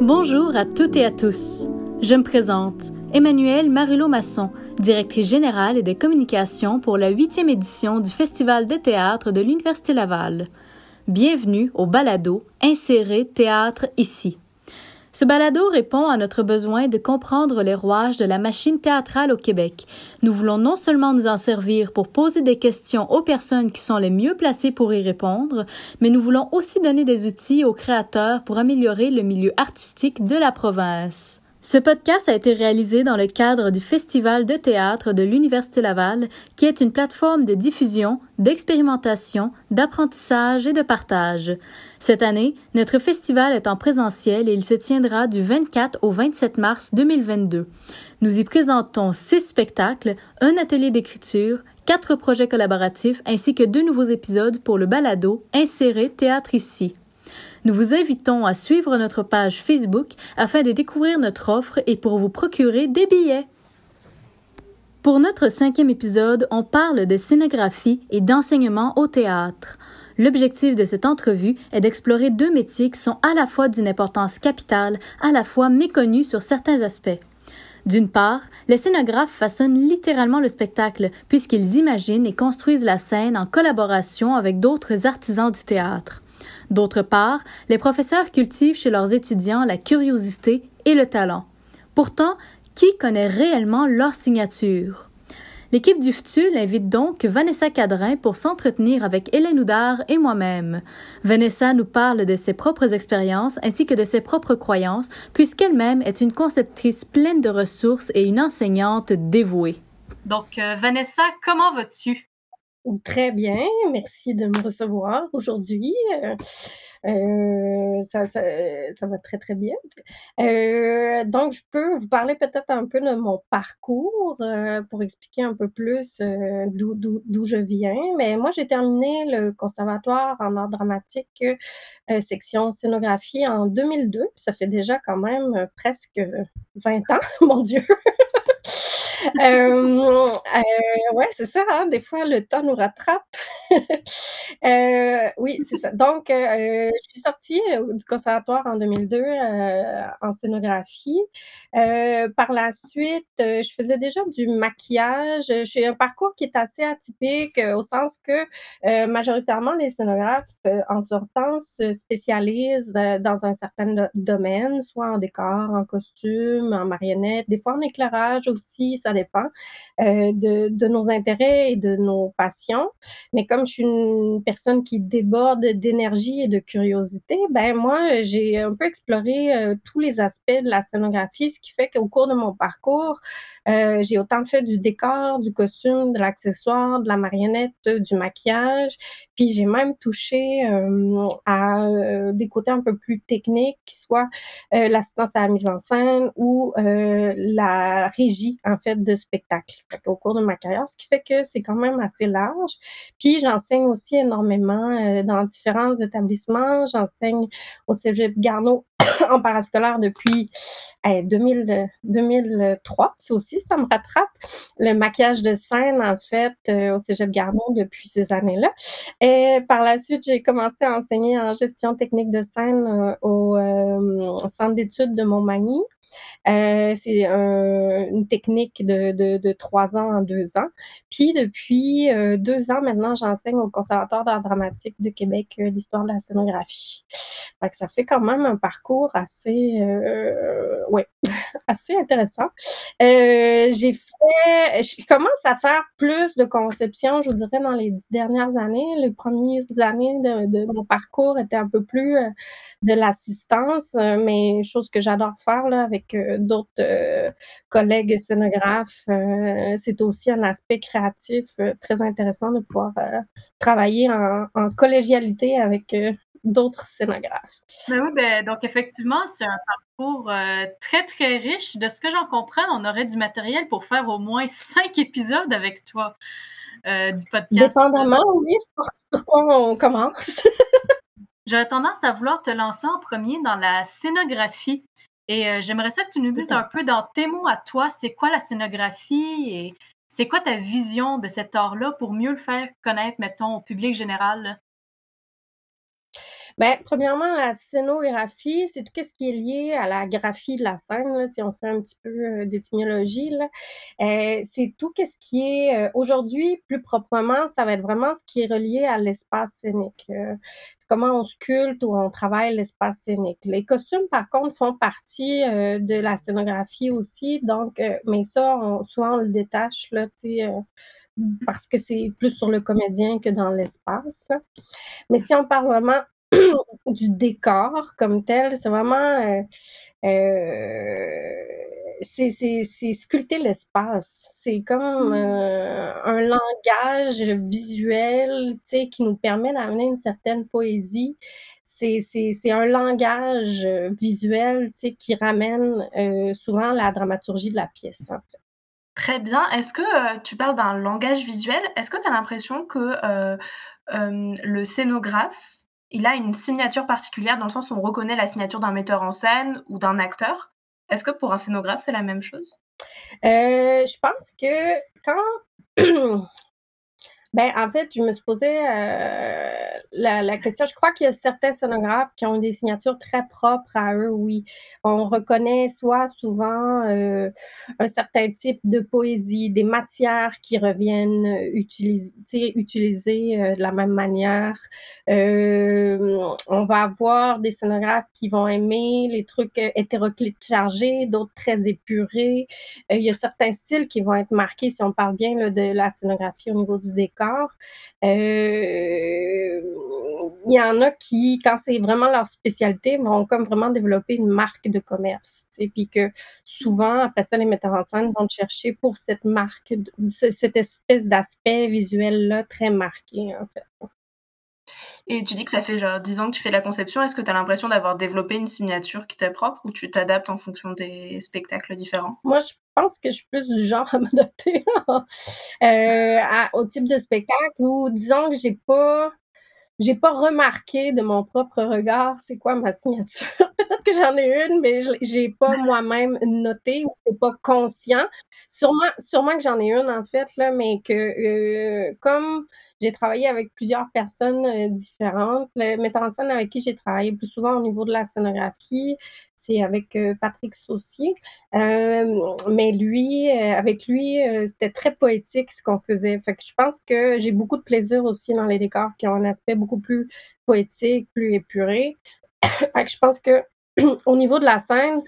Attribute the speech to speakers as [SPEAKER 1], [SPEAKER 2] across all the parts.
[SPEAKER 1] Bonjour à toutes et à tous. Je me présente, Emmanuelle Marulot Masson, directrice générale des communications pour la huitième édition du Festival de théâtre de l'Université Laval. Bienvenue au balado Insérer théâtre ici. Ce balado répond à notre besoin de comprendre les rouages de la machine théâtrale au Québec. Nous voulons non seulement nous en servir pour poser des questions aux personnes qui sont les mieux placées pour y répondre, mais nous voulons aussi donner des outils aux créateurs pour améliorer le milieu artistique de la province. Ce podcast a été réalisé dans le cadre du Festival de théâtre de l'Université Laval, qui est une plateforme de diffusion, d'expérimentation, d'apprentissage et de partage. Cette année, notre festival est en présentiel et il se tiendra du 24 au 27 mars 2022. Nous y présentons six spectacles, un atelier d'écriture, quatre projets collaboratifs ainsi que deux nouveaux épisodes pour le balado Insérer théâtre ici. Nous vous invitons à suivre notre page Facebook afin de découvrir notre offre et pour vous procurer des billets. Pour notre cinquième épisode, on parle de scénographie et d'enseignement au théâtre. L'objectif de cette entrevue est d'explorer deux métiers qui sont à la fois d'une importance capitale, à la fois méconnus sur certains aspects. D'une part, les scénographes façonnent littéralement le spectacle puisqu'ils imaginent et construisent la scène en collaboration avec d'autres artisans du théâtre. D'autre part, les professeurs cultivent chez leurs étudiants la curiosité et le talent. Pourtant, qui connaît réellement leur signature? L'équipe du FTUL invite donc Vanessa Cadrin pour s'entretenir avec Hélène Houdard et moi-même. Vanessa nous parle de ses propres expériences ainsi que de ses propres croyances, puisqu'elle-même est une conceptrice pleine de ressources et une enseignante dévouée. Donc, euh, Vanessa, comment vas-tu?
[SPEAKER 2] Très bien, merci de me recevoir aujourd'hui. Euh, euh, ça, va très, très bien. Euh, donc, je peux vous parler peut-être un peu de mon parcours pour expliquer un peu plus d'où je viens. Mais moi, j'ai terminé le conservatoire en art dramatique, section scénographie en 2002. Ça fait déjà quand même presque 20 ans, mon Dieu. Euh, euh, ouais, c'est ça, hein, des fois, le temps nous rattrape. euh, oui, c'est ça. Donc, euh, je suis sortie euh, du conservatoire en 2002 euh, en scénographie. par la suite, je faisais déjà du maquillage. J'ai un parcours qui est assez atypique au sens que majoritairement, les scénographes, en sortant, se spécialisent dans un certain domaine, soit en décor, en costume, en marionnette, des fois en éclairage aussi, dépend euh, de, nos intérêts et de nos passions. Mais comme je suis une personne qui déborde d'énergie et de curiosité, ben moi, j'ai un peu exploré euh, tous les aspects de la scénographie, ce qui fait qu'au cours de mon parcours, euh, j'ai autant fait du décor, du costume, de l'accessoire, de la marionnette, du maquillage. Puis j'ai même touché euh, à euh, des côtés un peu plus techniques, qui soit l'assistance à la mise en scène ou la régie en fait de spectacle au cours de ma carrière, ce qui fait que c'est quand même assez large. Puis j'enseigne aussi énormément dans différents établissements. J'enseigne au Cégep Garneau en parascolaire depuis 2000, 2003. C'est aussi, ça me rattrape. Le maquillage de scène, en fait, euh, au Cégep Gardon depuis ces années-là. Et par la suite, j'ai commencé à enseigner en gestion technique de scène euh, au, euh, centre d'études de Montmagny. C'est une technique de, de, trois ans en deux ans. Puis depuis deux ans maintenant, j'enseigne au Conservatoire d'art dramatique de Québec l'histoire de la scénographie. Ça fait quand même un parcours assez, ouais, assez intéressant. j'ai fait, je commence à faire plus de conception, je vous dirais, dans les dix dernières années. Les premières années de, mon parcours étaient un peu plus de l'assistance, mais chose que j'adore faire là, avec d'autres euh, collègues scénographes. Euh, c'est aussi un aspect créatif euh, très intéressant de pouvoir travailler en, collégialité avec d'autres scénographes.
[SPEAKER 1] Ben oui, ben, donc effectivement, c'est un parcours très, très riche. De ce que j'en comprends, on aurait du matériel pour faire au moins cinq épisodes avec toi. du podcast.
[SPEAKER 2] Dépendamment, oui, sur quoi on commence.
[SPEAKER 1] J'aurais tendance à vouloir te lancer en premier dans la scénographie. Et j'aimerais ça que tu nous dises un peu dans tes mots à toi, c'est quoi la scénographie et c'est quoi ta vision de cet art-là pour mieux le faire connaître, mettons, au public général?
[SPEAKER 2] Ben, premièrement, la scénographie, c'est tout ce qui est lié à la graphie de la scène, si on fait un petit peu euh, d'étymologie. Euh, c'est tout ce qui est euh, aujourd'hui, plus proprement, ça va être vraiment ce qui est relié à l'espace scénique. c'est comment on sculpte ou on travaille l'espace scénique. Les costumes, par contre, font partie de la scénographie aussi, donc, mais ça, on, souvent on le détache, là, tu parce que c'est plus sur le comédien que dans l'espace. Mais si on parle vraiment du décor comme tel. C'est vraiment. Euh, euh, c'est sculpter l'espace. C'est comme mmh. euh, un langage visuel qui nous permet d'amener une certaine poésie. C'est un langage visuel qui ramène souvent la dramaturgie de la pièce.
[SPEAKER 3] Très bien. Est-ce que tu parles d'un langage visuel? Est-ce que tu as l'impression que le scénographe il a une signature particulière dans le sens où on reconnaît la signature d'un metteur en scène ou d'un acteur. Est-ce que pour un scénographe, c'est la même chose?
[SPEAKER 2] Euh, je pense que quand Ben, en fait, je me suis posé euh, la, question. Je crois qu'il y a certains scénographes qui ont des signatures très propres à eux, oui. On reconnaît soit souvent euh, un certain type de poésie, des matières qui reviennent utiliser, utiliser euh, de la même manière. on va avoir des scénographes qui vont aimer les trucs hétéroclites chargés, d'autres très épurés. il y a certains styles qui vont être marqués, si on parle bien de la scénographie au niveau du décor euh, il y en a qui, quand c'est vraiment leur spécialité, vont comme vraiment développer une marque de commerce. Et puis que souvent, après ça, les metteurs en scène vont chercher pour cette marque, cette espèce d'aspect visuel-là très marqué.
[SPEAKER 3] Et tu dis que ça fait genre 10 ans que tu fais la conception. Est-ce que tu as l'impression d'avoir développé une signature qui t'est propre ou tu t'adaptes en fonction des spectacles différents?
[SPEAKER 2] Moi, je pense que je suis plus du genre à m'adapter euh, au type de spectacle où disons que j'ai pas j'ai pas remarqué de mon propre regard c'est quoi ma signature. Peut-être que j'en ai une, mais j'ai pas moi-même noté ou c'est pas conscient. Sûrement, sûrement que j'en ai une en fait, là, mais que euh, comme j'ai travaillé avec plusieurs personnes euh, différentes. Le metteur en scène avec qui j'ai travaillé plus souvent au niveau de la scénographie, c'est avec euh, Patrick Saucier. Euh, mais lui, avec lui, c'était très poétique ce qu'on faisait. Je pense que j'ai beaucoup de plaisir aussi dans les décors qui ont un aspect beaucoup plus poétique, plus épuré. je pense que au niveau de la scène,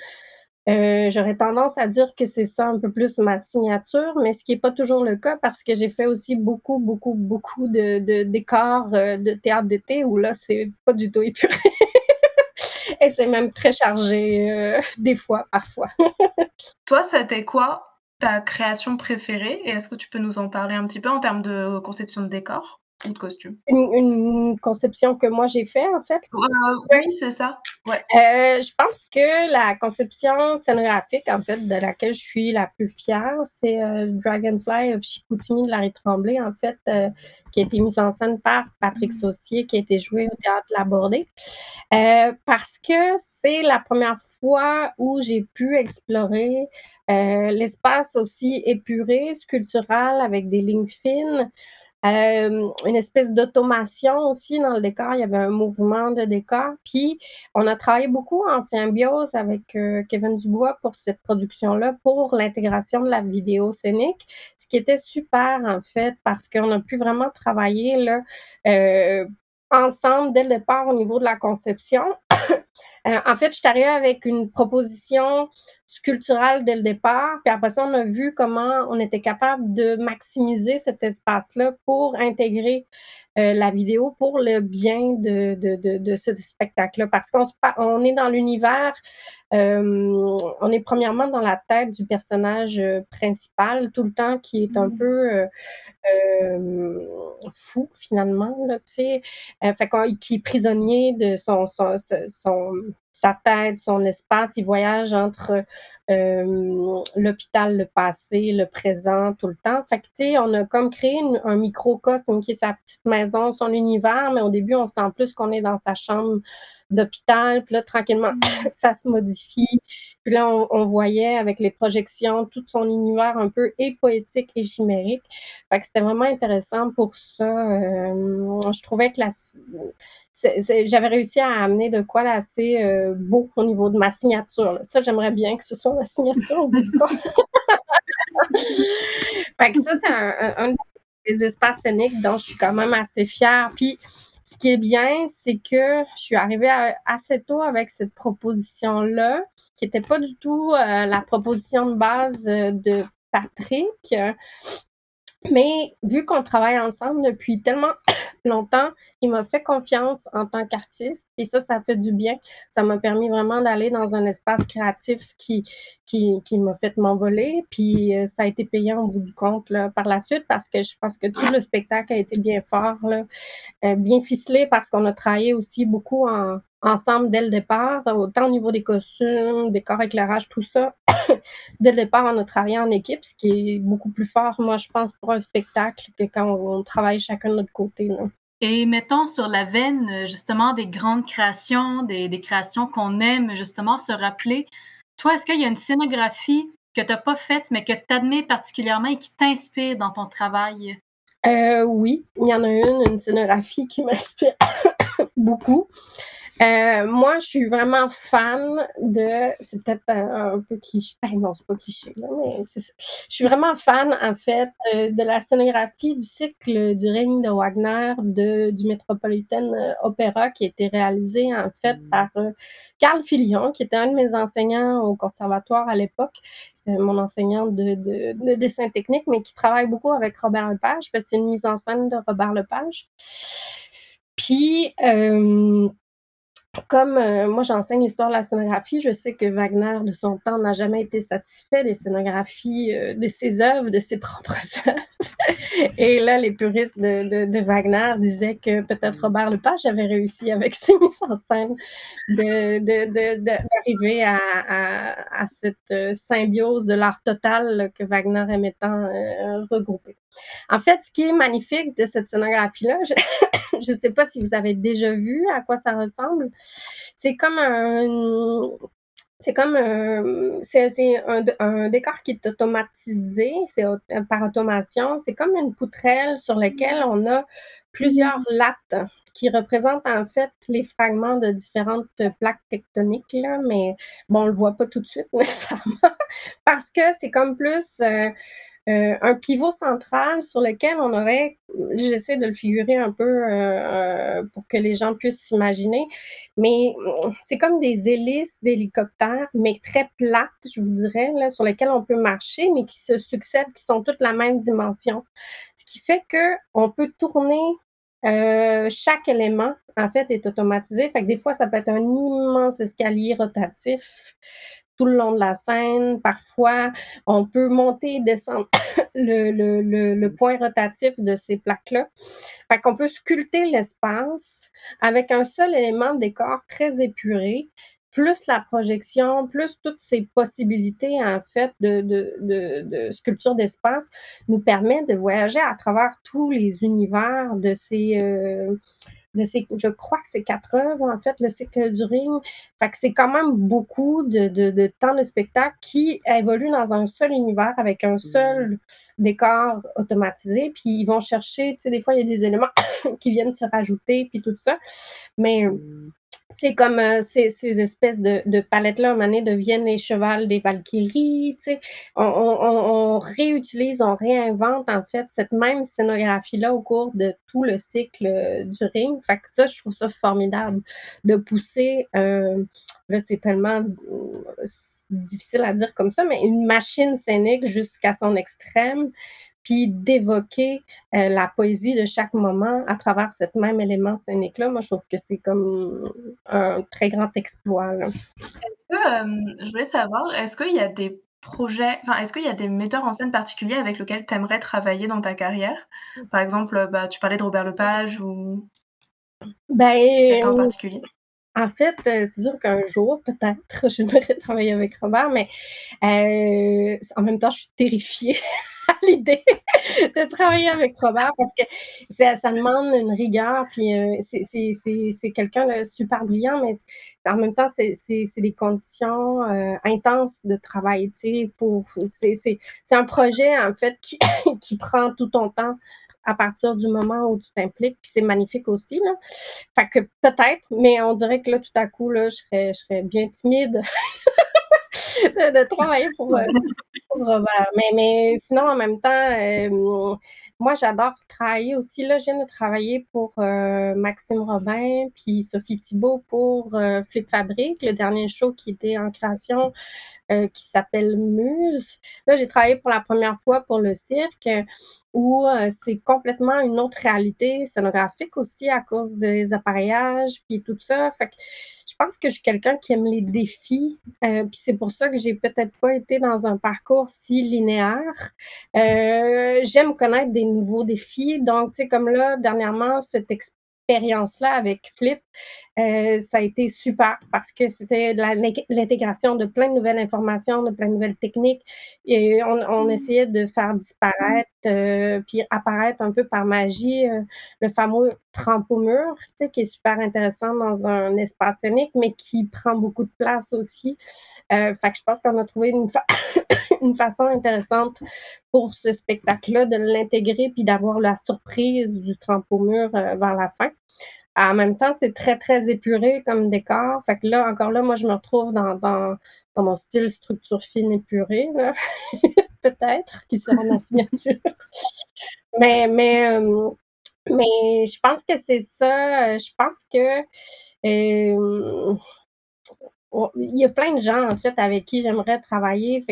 [SPEAKER 2] euh, j'aurais tendance à dire que c'est ça un peu plus ma signature, mais ce qui n'est pas toujours le cas parce que j'ai fait aussi beaucoup, beaucoup, beaucoup de, décors euh, de théâtre d'été où là, c'est pas du tout épuré. Et c'est même très chargé euh, des fois, parfois.
[SPEAKER 3] Toi, c'était quoi ta création préférée? Et est-ce que tu peux nous en parler un petit peu en termes de conception de décor? De costume.
[SPEAKER 2] Une, conception que moi j'ai fait en fait.
[SPEAKER 3] oui, c'est ça. Ouais.
[SPEAKER 2] Euh, je pense que la conception scénographique en fait de laquelle je suis la plus fière, c'est euh, Dragonfly of Chicoutimi de Larry Tremblay en fait, euh, qui a été mise en scène par Patrick mm. Saucier, qui a été joué au théâtre Labordé. parce que c'est la première fois où j'ai pu explorer l'espace aussi épuré, sculptural, avec des lignes fines. Euh, une espèce d'automation aussi dans le décor. Il y avait un mouvement de décor. Puis, on a travaillé beaucoup en symbiose avec euh, Kevin Dubois pour cette production-là, pour l'intégration de la vidéo scénique, ce qui était super en fait, parce qu'on a pu vraiment travailler là, euh, ensemble dès le départ au niveau de la conception. En fait, je suis arrivée avec une proposition sculpturale dès le départ, puis après ça, on a vu comment on était capable de maximiser cet espace-là pour intégrer euh, la vidéo pour le bien de, de, de, ce spectacle-là. Parce qu'on on est dans l'univers, euh, on est premièrement dans la tête du personnage principal tout le temps qui est un mmh. peu fou finalement, là, tu sais, fait qui est prisonnier de son, son, son sa tête, son espace, il voyage entre l'hôpital, le passé, le présent, tout le temps. Fait que, tu sais, on a comme créé un microcosme qui est sa petite maison, son univers, mais au début, on sent plus qu'on est dans sa chambre d'hôpital. Puis là, tranquillement, ça se modifie. Puis là, on, voyait avec les projections tout son univers un peu et poétique et chimérique. Fait que c'était vraiment intéressant pour ça. Euh, je trouvais que j'avais réussi à amener de quoi assez euh, beau au niveau de ma signature. Ça, j'aimerais bien que ce soit ma signature au bout du compte. fait que ça, c'est un, des espaces scéniques dont je suis quand même assez fière. Puis, ce qui est bien, c'est que je suis arrivée assez tôt avec cette proposition-là, qui n'était pas du tout euh, la proposition de base euh, de Patrick. Mais vu qu'on travaille ensemble depuis tellement longtemps, il m'a fait confiance en tant qu'artiste et ça, ça fait du bien. Ça m'a permis vraiment d'aller dans un espace créatif qui, qui, qui m'a fait m'envoler. Puis euh, ça a été payant au bout du compte par la suite parce que je pense que tout le spectacle a été bien fort, euh, bien ficelé parce qu'on a travaillé aussi beaucoup en, ensemble dès le départ, autant au niveau des costumes, décor, éclairage, tout ça. Dès le départ, on a travaillé en équipe, ce qui est beaucoup plus fort, moi, je pense, pour un spectacle que quand on, travaille chacun de notre côté.
[SPEAKER 1] Et mettons sur la veine, justement, des grandes créations, des, créations qu'on aime, justement, se rappeler. Toi, est-ce qu'il y a une scénographie que tu n'as pas faite, mais que tu admets particulièrement et qui t'inspire dans ton travail?
[SPEAKER 2] Euh, oui, il y en a une, une scénographie qui m'inspire beaucoup. Euh, moi, je suis vraiment fan de. C'est peut-être un, peu cliché. Ben non, c'est pas cliché, là, mais c'est Je suis vraiment fan, en fait, euh, de la scénographie du cycle du règne de Wagner de, du Metropolitan euh, Opera qui a été réalisé, en fait, par Carl Filion, qui était un de mes enseignants au conservatoire à l'époque. C'était mon enseignant de, de, de, dessin technique, mais qui travaille beaucoup avec Robert Lepage, parce que c'est une mise en scène de Robert Lepage. Puis, euh, comme euh, moi j'enseigne l'histoire de la scénographie, je sais que Wagner, de son temps, n'a jamais été satisfait des scénographies euh, de ses œuvres, de ses propres œuvres. Et là, les puristes de, Wagner disaient que peut-être Robert Lepage avait réussi avec ses mises en scène d'arriver à, à, cette euh, symbiose de l'art total que Wagner aimait tant regrouper. En fait, ce qui est magnifique de cette scénographie-là, je ne sais pas si vous avez déjà vu à quoi ça ressemble. C'est comme un, c'est comme c'est un, décor qui est automatisé, c'est par automation. C'est comme une poutrelle sur laquelle on a plusieurs lattes qui représentent en fait les fragments de différentes plaques tectoniques, là, mais bon, on le voit pas tout de suite nécessairement, parce que c'est comme plus euh, euh, un pivot central sur lequel on aurait, j'essaie de le figurer un peu euh, euh, pour que les gens puissent s'imaginer, mais c'est comme des hélices d'hélicoptères, mais très plates, je vous dirais, là, sur lesquelles on peut marcher, mais qui se succèdent, qui sont toutes la même dimension. Ce qui fait qu'on peut tourner chaque élément, en fait, est automatisé. Fait que des fois, ça peut être un immense escalier rotatif tout le long de la scène. Parfois, on peut monter et descendre le, point rotatif de ces plaques-là. Fait qu'on peut sculpter l'espace avec un seul élément de décor très épuré, plus la projection, plus toutes ces possibilités, en fait, de, de, sculpture d'espace nous permet de voyager à travers tous les univers de ces, euh, je crois que c'est quatre heures, en fait, le cycle du ring. Fait que c'est quand même beaucoup de, temps de spectacle qui évolue dans un seul univers avec un seul mmh. décor automatisé. Puis ils vont chercher, tu sais, des fois, il y a des éléments qui viennent se rajouter, puis tout ça. Mais mmh c'est comme euh, ces, ces, espèces de, palettes-là, à un deviennent les chevals des Valkyries. On, on, on, réutilise, on réinvente en fait cette même scénographie-là au cours de tout le cycle euh, du ring. Fait que ça, je trouve ça formidable de pousser. Euh, là, c'est tellement difficile à dire comme ça, mais une machine scénique jusqu'à son extrême puis d'évoquer euh, la poésie de chaque moment à travers cet même élément scénique-là. Moi, je trouve que c'est comme un très grand exploit.
[SPEAKER 3] Est-ce que, euh, je voulais savoir, est-ce qu'il y a des projets, enfin, est-ce qu'il y a des metteurs en scène particuliers avec lesquels tu aimerais travailler dans ta carrière? Par exemple, bah, tu parlais de Robert Lepage ou
[SPEAKER 2] ben,
[SPEAKER 3] quelqu'un en particulier
[SPEAKER 2] en fait, c'est sûr qu'un jour, peut-être, j'aimerais travailler avec Robert, mais en même temps, je suis terrifiée à l'idée de travailler avec Robert parce que ça, demande une rigueur, puis c'est quelqu'un de super brillant, mais en même temps, c'est des conditions intenses de travail, c'est un projet, en fait, qui, qui prend tout ton temps à partir du moment où tu t'impliques, puis c'est magnifique aussi, là. Fait que peut-être, mais on dirait que là, tout à coup, là, je serais, je serais bien timide de, travailler pour, euh, Robert. Mais, mais sinon, en même temps, euh, moi, j'adore travailler aussi. Là, je viens de travailler pour euh, Maxime Robin puis Sophie Thibault pour Flip Fabrique, le dernier show qui était en création euh, qui s'appelle Muse. Là, j'ai travaillé pour la première fois pour le cirque où euh, c'est complètement une autre réalité scénographique aussi à cause des appareillages puis tout ça. Fait que je pense que je suis quelqu'un qui aime les défis. Euh, puis c'est pour ça que j'ai peut-être pas été dans un parcours si linéaire. J'aime connaître des nouveaux défis. Donc, tu sais, comme là, dernièrement, cette expérience expérience-là avec Flip, euh, ça a été super parce que c'était l'intégration de plein de nouvelles informations, de plein de nouvelles techniques. Et on, mmh. essayait de faire disparaître, euh, puis apparaître un peu par magie euh, le fameux trampo-mur, tu sais, qui est super intéressant dans un espace scénique, mais qui prend beaucoup de place aussi. fait que je pense qu'on a trouvé une, une façon intéressante pour ce spectacle-là de l'intégrer puis d'avoir la surprise du trampo-mur vers la fin. En même temps, c'est très, très épuré comme décor. Fait que là, encore là, moi, je me retrouve dans, mon style structure fine épurée, peut-être, qui sera ma signature. mais, euh, je pense que c'est ça. Je pense que euh, il y a plein de gens, en fait, avec qui j'aimerais travailler.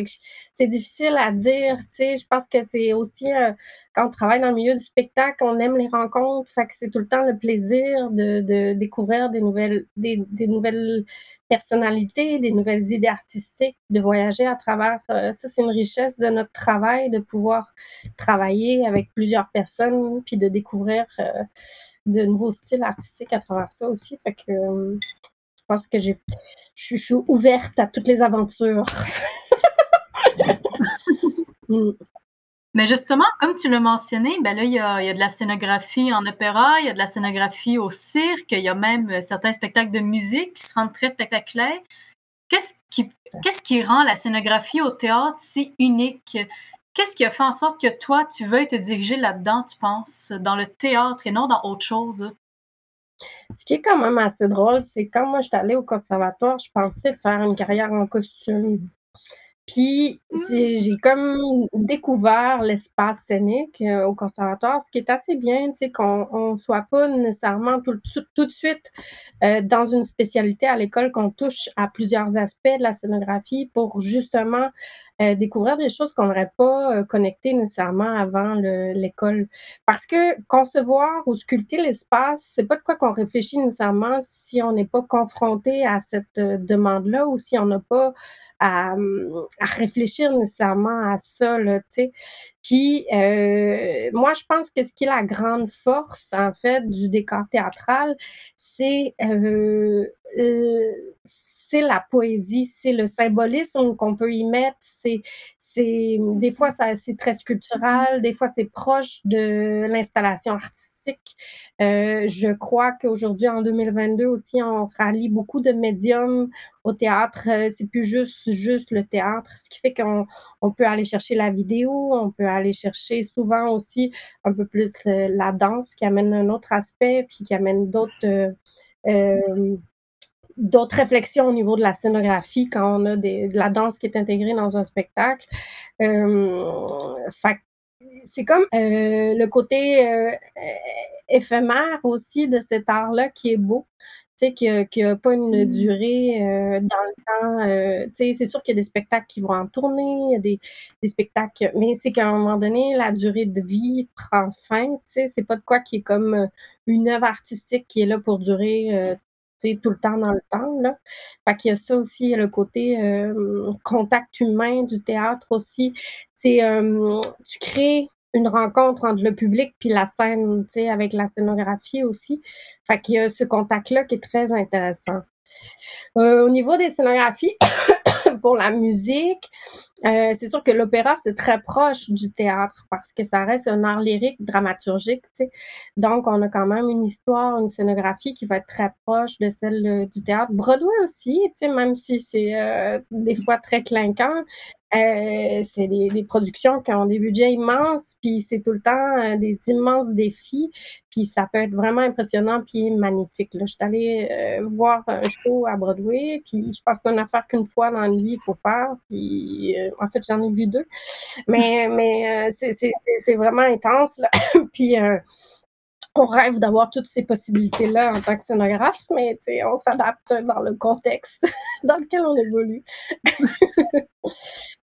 [SPEAKER 2] C'est difficile à dire, tu sais. Je pense que c'est aussi, euh, quand on travaille dans le milieu du spectacle, on aime les rencontres. Fait que c'est tout le temps le plaisir de, découvrir des nouvelles, des, nouvelles personnalités, des nouvelles idées artistiques, de voyager à travers. Euh, ça, c'est une richesse de notre travail, de pouvoir travailler avec plusieurs personnes, puis de découvrir euh, de nouveaux styles artistiques à travers ça aussi. Fait que pense que je, suis ouverte à toutes les aventures.
[SPEAKER 1] Mm. Mais justement, comme tu l'as mentionné, ben là, il y, a, de la scénographie en opéra, il y a de la scénographie au cirque, il y a même euh, certains spectacles de musique qui se rendent très spectaculaires. Qu'est-ce qui, qu'est-ce qui rend la scénographie au théâtre si unique? Qu'est-ce qui a fait en sorte que toi, tu veuilles te diriger là-dedans, tu penses, dans le théâtre et non dans autre chose?
[SPEAKER 2] Ce qui est quand même assez drôle, c'est quand moi j'étais allée au conservatoire, je pensais faire une carrière en costume. Puis j'ai comme découvert l'espace scénique euh, au conservatoire, ce qui est assez bien, tu sais, qu'on ne soit pas nécessairement tout, tout de suite euh, dans une spécialité à l'école, qu'on touche à plusieurs aspects de la scénographie pour justement euh, découvrir des choses qu'on n'aurait pas euh, connectées nécessairement avant l'école. Parce que concevoir ou sculpter l'espace, c'est pas de quoi qu'on réfléchit nécessairement si on n'est pas confronté à cette euh, demande-là ou si on n'a pas à, à, réfléchir nécessairement à ça, tu sais. Puis, moi, je pense que ce qui est la grande force, en fait, du décor théâtral, c'est c'est la poésie, c'est le symbolisme qu'on peut y mettre, c'est des fois c'est très sculptural, des fois c'est proche de l'installation artistique. Euh, je crois qu'aujourd'hui en 2022 aussi on rallie beaucoup de médiums au théâtre. Euh, c'est plus juste juste le théâtre, ce qui fait qu'on on peut aller chercher la vidéo, on peut aller chercher souvent aussi un peu plus euh, la danse qui amène un autre aspect, puis qui amène d'autres d'autres réflexions au niveau de la scénographie quand on a de la danse qui est intégrée dans un spectacle. Euh, c'est comme euh, le côté euh, éphémère aussi de cet art-là qui est beau. Tu sais, qui n'a pas une mmh. durée dans le temps. tu sais, c'est sûr qu'il y a des spectacles qui vont en tourner, il y a des, des spectacles, mais c'est qu'à un moment donné, la durée de vie prend fin. Tu sais, c'est pas de quoi qui est comme une œuvre artistique qui est là pour durer tout le temps dans le temps. Là. Fait qu'il y a ça aussi, le côté contact humain du théâtre aussi. C'est tu crées une rencontre entre le public puis la scène, avec la scénographie aussi. Fait qu'il y a ce contact-là qui est très intéressant. au niveau des scénographies, pour la musique, euh, c'est sûr que l'opéra, c'est très proche du théâtre parce que ça reste un art lyrique, dramaturgique. Tu sais. Donc, on a quand même une histoire, une scénographie qui va être très proche de celle euh, du théâtre. Broadway aussi, même si c'est euh, des fois très clinquant, euh, c'est des, productions qui ont des budgets immenses, puis c'est tout le temps euh, des immenses défis, puis ça peut être vraiment impressionnant puis magnifique. Là. Je suis allée euh, voir un show à Broadway, puis je pense qu'on a affaire qu'une fois dans le vie, il faut faire, puis en fait, j'en ai vu deux, mais, mais c'est vraiment intense, là. puis on rêve d'avoir toutes ces possibilités-là en tant que scénographe, mais on s'adapte dans le contexte dans lequel on évolue.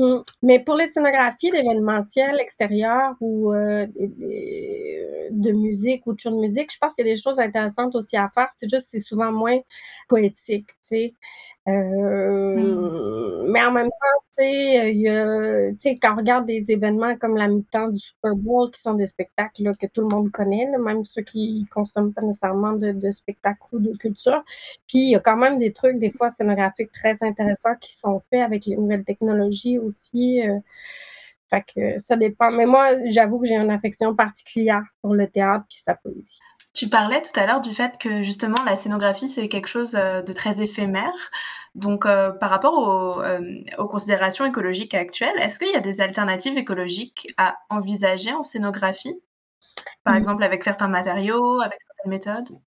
[SPEAKER 2] Mmh. Mais pour les scénographies d'événementiel extérieur ou euh, de musique ou de show de musique, je pense qu'il y a des choses intéressantes aussi à faire. C'est juste c'est souvent moins poétique. Euh, mais en même temps, tu sais, a, tu sais, quand on regarde des événements comme la mi-temps du Super Bowl, qui sont des spectacles là, que tout le monde connaît, même ceux qui consomment pas nécessairement de, de spectacles ou de culture, puis il y a quand même des trucs, des fois scénographiques très intéressants qui sont faits avec les nouvelles technologies aussi. Euh, fait que ça dépend. Mais moi, j'avoue que j'ai une affection particulière pour le théâtre puis sa poésie.
[SPEAKER 3] Tu parlais tout à l'heure du fait que justement la scénographie c'est quelque chose euh, de très éphémère. Donc euh, par rapport euh, aux, considérations écologiques actuelles, est-ce qu'il y a des alternatives écologiques à envisager en scénographie? Par mmh. exemple avec certains matériaux, avec certaines méthodes?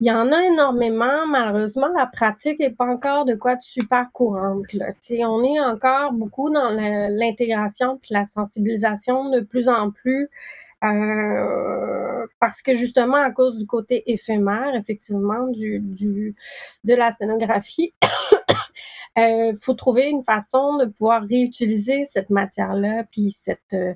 [SPEAKER 2] Il y en a énormément. Malheureusement, la pratique n'est pas encore de quoi de super courante. Là. On est encore beaucoup dans l'intégration puis la sensibilisation de plus en plus euh, parce que justement, à cause du côté éphémère, effectivement, du, du de la scénographie, il euh, faut trouver une façon de pouvoir réutiliser cette matière-là, puis cette, euh,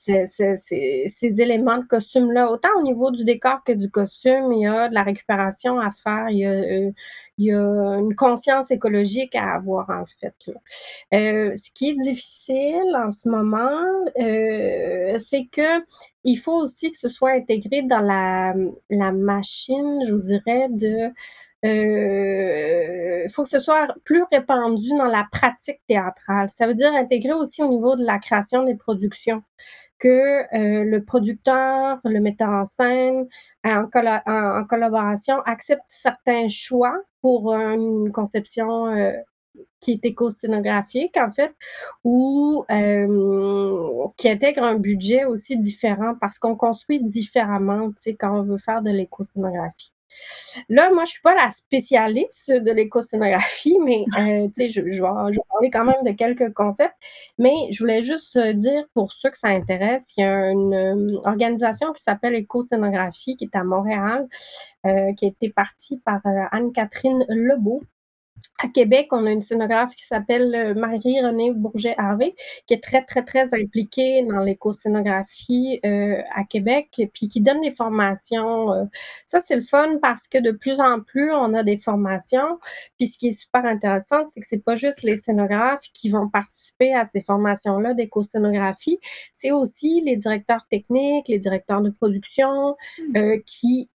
[SPEAKER 2] ces, éléments de costume-là. Autant au niveau du décor que du costume, il y a de la récupération à faire, il y a, euh, il y a une conscience écologique à avoir en fait. Euh, ce qui est difficile en ce moment, euh, c'est que il faut aussi que ce soit intégré dans la, la machine, je vous dirais, de il faut que ce soit plus répandu dans la pratique théâtrale. Ça veut dire intégrer aussi au niveau de la création des productions que euh, le producteur, le metteur en scène, en, en, collaboration, accepte certains choix pour une conception euh, qui est éco-scénographique, en fait, ou euh, qui intègre un budget aussi différent parce qu'on construit différemment, tu sais, quand on veut faire de l'éco-scénographie. Là, moi, je suis pas la spécialiste de l'éco-scénographie, mais euh, je, je, vais, je, vais, parler quand même de quelques concepts. Mais je voulais juste euh, dire, pour ceux que ça intéresse, il y a une, euh, organisation qui s'appelle Éco-scénographie, qui est à Montréal, qui a été partie par Anne-Catherine Lebeau, à Québec, on a une scénographe qui s'appelle euh, Marie-Renée Bourget-Harvey, qui est très, très, très impliquée dans l'éco-scénographie euh, à Québec, et puis qui donne des formations. Euh. ça, c'est le fun parce que de plus en plus, on a des formations. Puis ce qui est super intéressant, c'est que c'est pas juste les scénographes qui vont participer à ces formations-là d'éco-scénographie, c'est aussi les directeurs techniques, les directeurs de production mmh. qui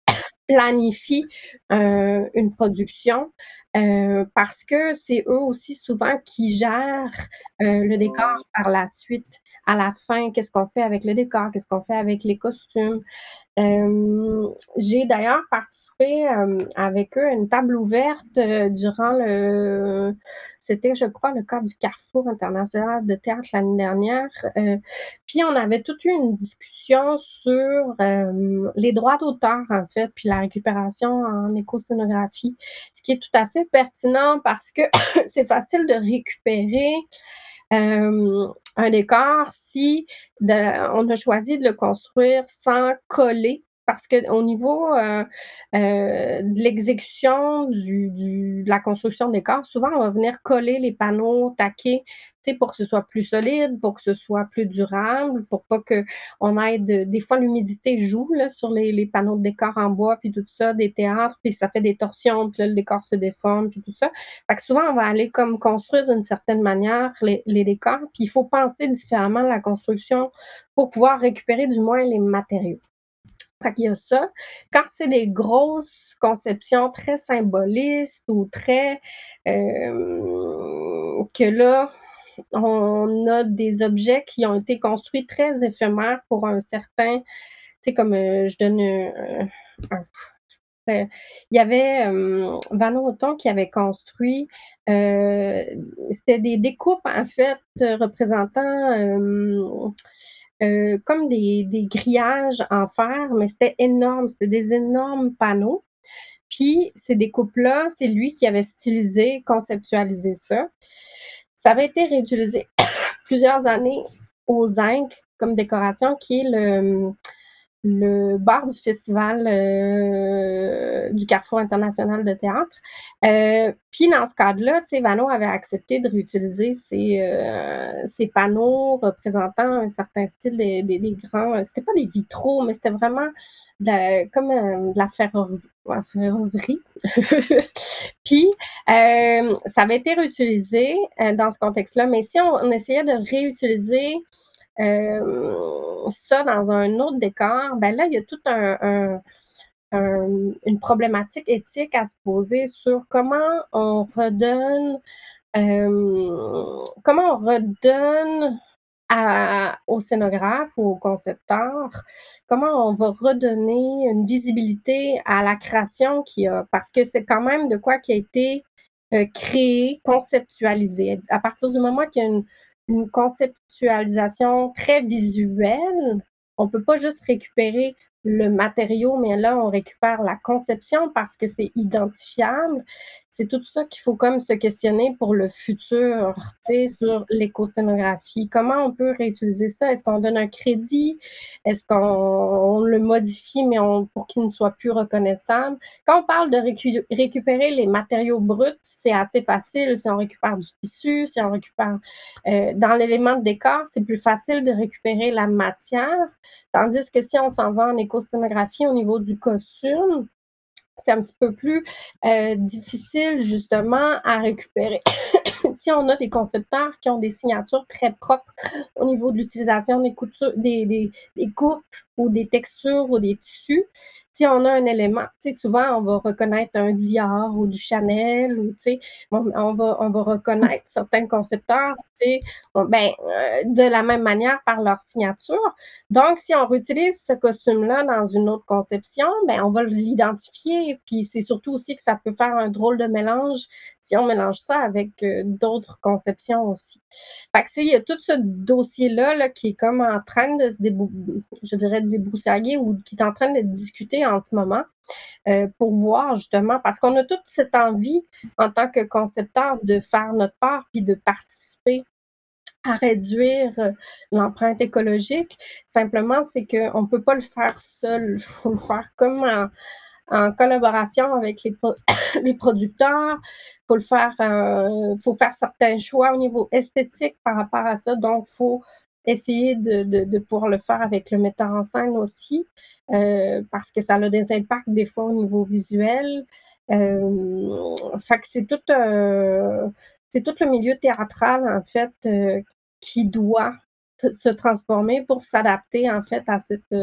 [SPEAKER 2] planifient une production euh, parce que c'est eux aussi souvent qui gèrent euh, le décor par la suite. À la fin, qu'est-ce qu'on fait avec le décor, qu'est-ce qu'on fait avec les costumes? Euh, j'ai d'ailleurs participé avec eux à une table ouverte durant le, c'était je crois le cadre du Carrefour international de théâtre l'année dernière. puis on avait toute eu une discussion sur les droits d'auteur en fait, puis la récupération en éco-scénographie, ce qui est tout à fait pertinent parce que c'est facile de récupérer euh, un décor si on a choisi de le construire sans coller parce qu'au niveau euh, euh, de l'exécution de la construction des corps, souvent on va venir coller les panneaux, taquer, pour que ce soit plus solide, pour que ce soit plus durable, pour pas que on ait de, des fois l'humidité joue sur les, les, panneaux de décor en bois, puis tout ça, des théâtres, puis ça fait des torsions, puis là, le décor se déforme, puis tout ça. Fait que souvent on va aller comme construire d'une certaine manière les, les décors, puis il faut penser différemment la construction pour pouvoir récupérer du moins les matériaux. Qu'il y a ça. Quand c'est des grosses conceptions très symbolistes ou très, hem, que là, on a des objets qui ont été construits très éphémères pour un certain tu sais, comme, heu, je donne, un un il y avait, hem, Vano qui avait construit, c'était des découpes, en fait, représentant, euh, comme des des grillages en fer, mais c'était énorme, c'était des énormes panneaux. Puis ces découpes-là, c'est lui qui avait stylisé, conceptualisé ça. Ça avait été réutilisé plusieurs années au zinc comme décoration, qui est le le bar du festival euh, du Carrefour international de théâtre. Euh, puis dans ce cadre-là, Vano avait accepté de réutiliser ces, euh, ces panneaux représentant un certain style des, grands. C'était pas des vitraux, mais c'était vraiment de, comme de la ferronnerie. puis ça avait été réutilisé dans ce contexte-là. Mais si on essayait de réutiliser euh, ça dans un autre décor, ben là, il y a tout un, une problématique éthique à se poser sur comment on redonne, euh, comment on redonne à, aux ou aux concepteurs, comment on va redonner une visibilité à la création qu'il y a, parce que c'est quand même de quoi qui a été euh, créé, conceptualisé. À partir du moment qu'il y a une, une conceptualisation très visuelle. On peut pas juste récupérer le matériau, mais là, on récupère la conception parce que c'est identifiable. C'est tout ça qu'il faut comme se questionner pour le futur, sur l'écoscénographie. Comment on peut réutiliser ça? Est-ce qu'on donne un crédit? Est-ce qu'on le modifie, mais on, pour qu'il ne soit plus reconnaissable? Quand on parle de récupérer les matériaux bruts, c'est assez facile. Si on récupère du tissu, si on récupère euh, dans l'élément de décor, c'est plus facile de récupérer la matière. Tandis que si on s'en va en écoscénographie au niveau du costume, c'est un petit peu plus euh, difficile justement à récupérer. si on a des concepteurs qui ont des signatures très propres au niveau de l'utilisation des, des, des, des, coupes ou des textures ou des tissus, si on a un élément, tu sais, souvent on va reconnaître un Dior ou du Chanel ou tu sais, on, va on va reconnaître certains concepteurs, tu sais, ben euh, de la même manière par leur signature. Donc si on réutilise ce costume-là dans une autre conception, ben on va l'identifier. Puis c'est surtout aussi que ça peut faire un drôle de mélange si on mélange ça avec euh, d'autres conceptions aussi. Fait que il y a tout ce dossier-là là, qui est comme en train de se je dirais débroussailler ou qui est en train de discuter en ce moment euh, pour voir justement, parce qu'on a toute cette envie en tant que concepteur de faire notre part puis de participer à réduire euh, l'empreinte écologique. Simplement, c'est qu'on ne peut pas le faire seul. Il faut le faire comme en, en collaboration avec les, les producteurs. Il faut le faire, euh, faut faire certains choix au niveau esthétique par rapport à ça. Donc, il faut essayer de, de, de, pouvoir le faire avec le metteur en scène aussi, euh, parce que ça a des impacts des fois au niveau visuel. Euh, fait que c'est tout, euh, c'est tout le milieu théâtral, en fait, qui doit se transformer pour s'adapter en fait à cette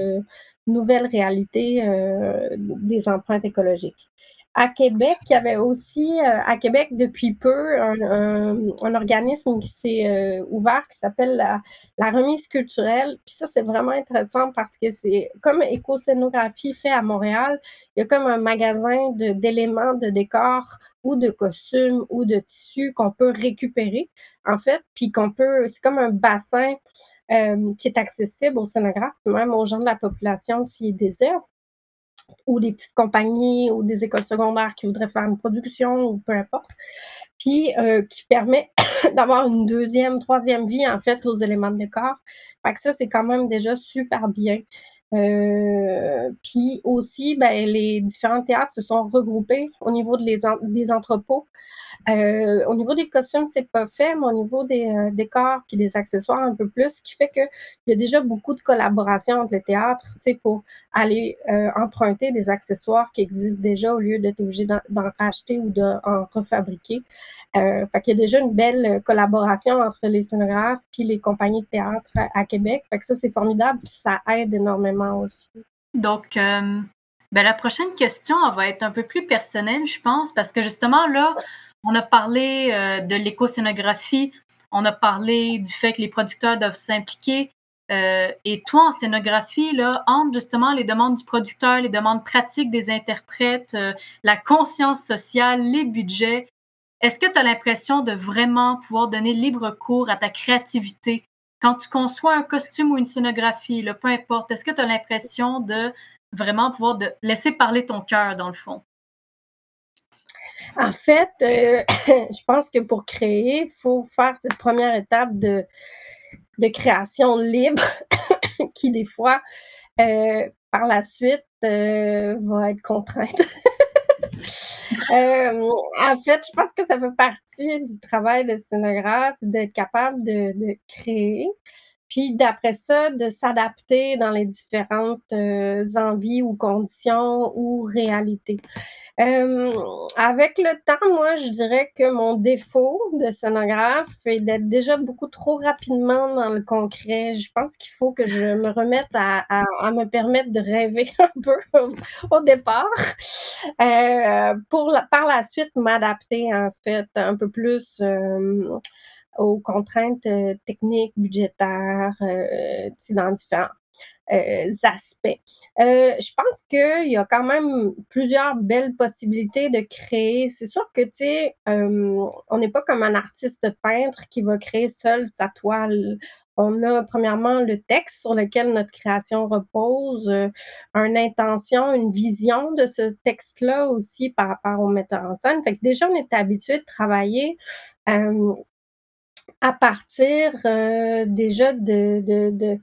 [SPEAKER 2] nouvelle réalité euh, des empreintes écologiques. À Québec, il y avait aussi, euh, à Québec, depuis peu, un, organisme qui s'est ouvert qui s'appelle la, remise culturelle. Puis ça, c'est vraiment intéressant parce que c'est comme éco-scénographie fait à Montréal, il y a comme un magasin d'éléments de, de décors ou de costumes ou de tissus qu'on peut récupérer, en fait, puis qu'on peut, c'est comme un bassin euh, qui est accessible aux scénographes, même aux gens de la population s'ils désirent, ou des petites compagnies ou des écoles secondaires qui voudraient faire une production ou peu importe, puis euh, qui permet d'avoir une deuxième, troisième vie en fait aux éléments de décor. Ça, c'est quand même déjà super bien. Euh, puis aussi, ben, les différents théâtres se sont regroupés au niveau de les des entrepôts. Euh, au niveau des costumes, c'est pas fait, mais au niveau des euh, décors et des accessoires un peu plus, ce qui fait qu'il y a déjà beaucoup de collaboration entre les théâtres, tu sais, pour aller euh, emprunter des accessoires qui existent déjà au lieu d'être obligé d'en racheter ou d'en refabriquer. Euh, fait qu'il y a déjà une belle collaboration entre les scénographes puis les compagnies de théâtre à, Québec. Fait que ça, c'est formidable, ça aide énormément aussi.
[SPEAKER 1] Donc, euh, ben, la prochaine question, va être un peu plus personnelle, je pense, parce que justement, là, on a parlé euh, de l'éco-scénographie, on a parlé du fait que les producteurs doivent s'impliquer. Euh, et toi, en scénographie, là, entre justement les demandes du producteur, les demandes pratiques des interprètes, la conscience sociale, les budgets, est-ce que tu as l'impression de vraiment pouvoir donner libre cours à ta créativité? Quand tu conçois un costume ou une scénographie, peu importe, est-ce que tu as l'impression de vraiment pouvoir laisser parler ton cœur, dans le fond?
[SPEAKER 2] En fait, euh, je pense que pour créer, il faut faire cette première étape de, de création libre qui, des fois, euh, par la suite, euh, va être contrainte. en fait, je pense que ça fait partie du travail de scénographe d'être capable de, de créer. Puis d'après ça, de s'adapter dans les différentes euh, envies ou conditions ou réalités. Euh, avec le temps, moi, je dirais que mon défaut de scénographe est d'être déjà beaucoup trop rapidement dans le concret. Je pense qu'il faut que je me remette à, me permettre de rêver un peu au, départ, euh, pour par la suite m'adapter en fait un peu plus aux contraintes euh, techniques, budgétaires, euh, dans différents euh, aspects. je pense qu'il y a quand même plusieurs belles possibilités de créer. C'est sûr que, tu sais, on n'est pas comme un artiste peintre qui va créer seul sa toile. On a premièrement le texte sur lequel notre création repose, une intention, une vision de ce texte-là aussi par rapport au metteur en scène. Fait que déjà, on est habitué de travailler à partir euh, déjà d'une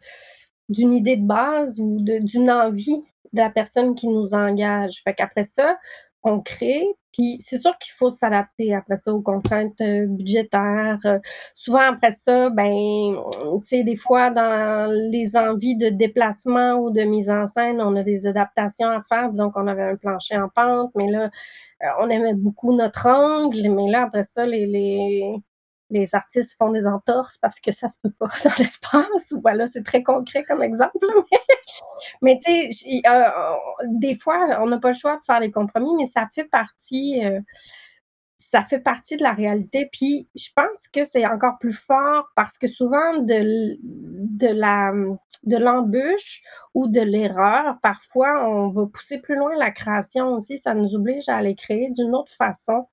[SPEAKER 2] idée de base ou d'une envie de la personne qui nous engage. Fait qu'après ça, on crée, puis c'est sûr qu'il faut s'adapter après ça aux contraintes euh, budgétaires. Euh, souvent après ça, ben, tu sais, des fois dans les envies de déplacement ou de mise en scène, on a des adaptations à faire. Disons qu'on avait un plancher en pente, mais là, on aimait beaucoup notre angle, mais là, après ça, les les artistes font des entorses parce que ça se peut pas dans l'espace. Voilà, c'est très concret comme exemple. Mais, tu sais, euh, des fois, on n'a pas le choix de faire des compromis, mais ça fait partie. Euh, ça fait partie de la réalité. Puis je pense que c'est encore plus fort parce que souvent de, de l'embûche ou de l'erreur, parfois on va pousser plus loin la création aussi. Ça nous oblige à aller créer d'une autre façon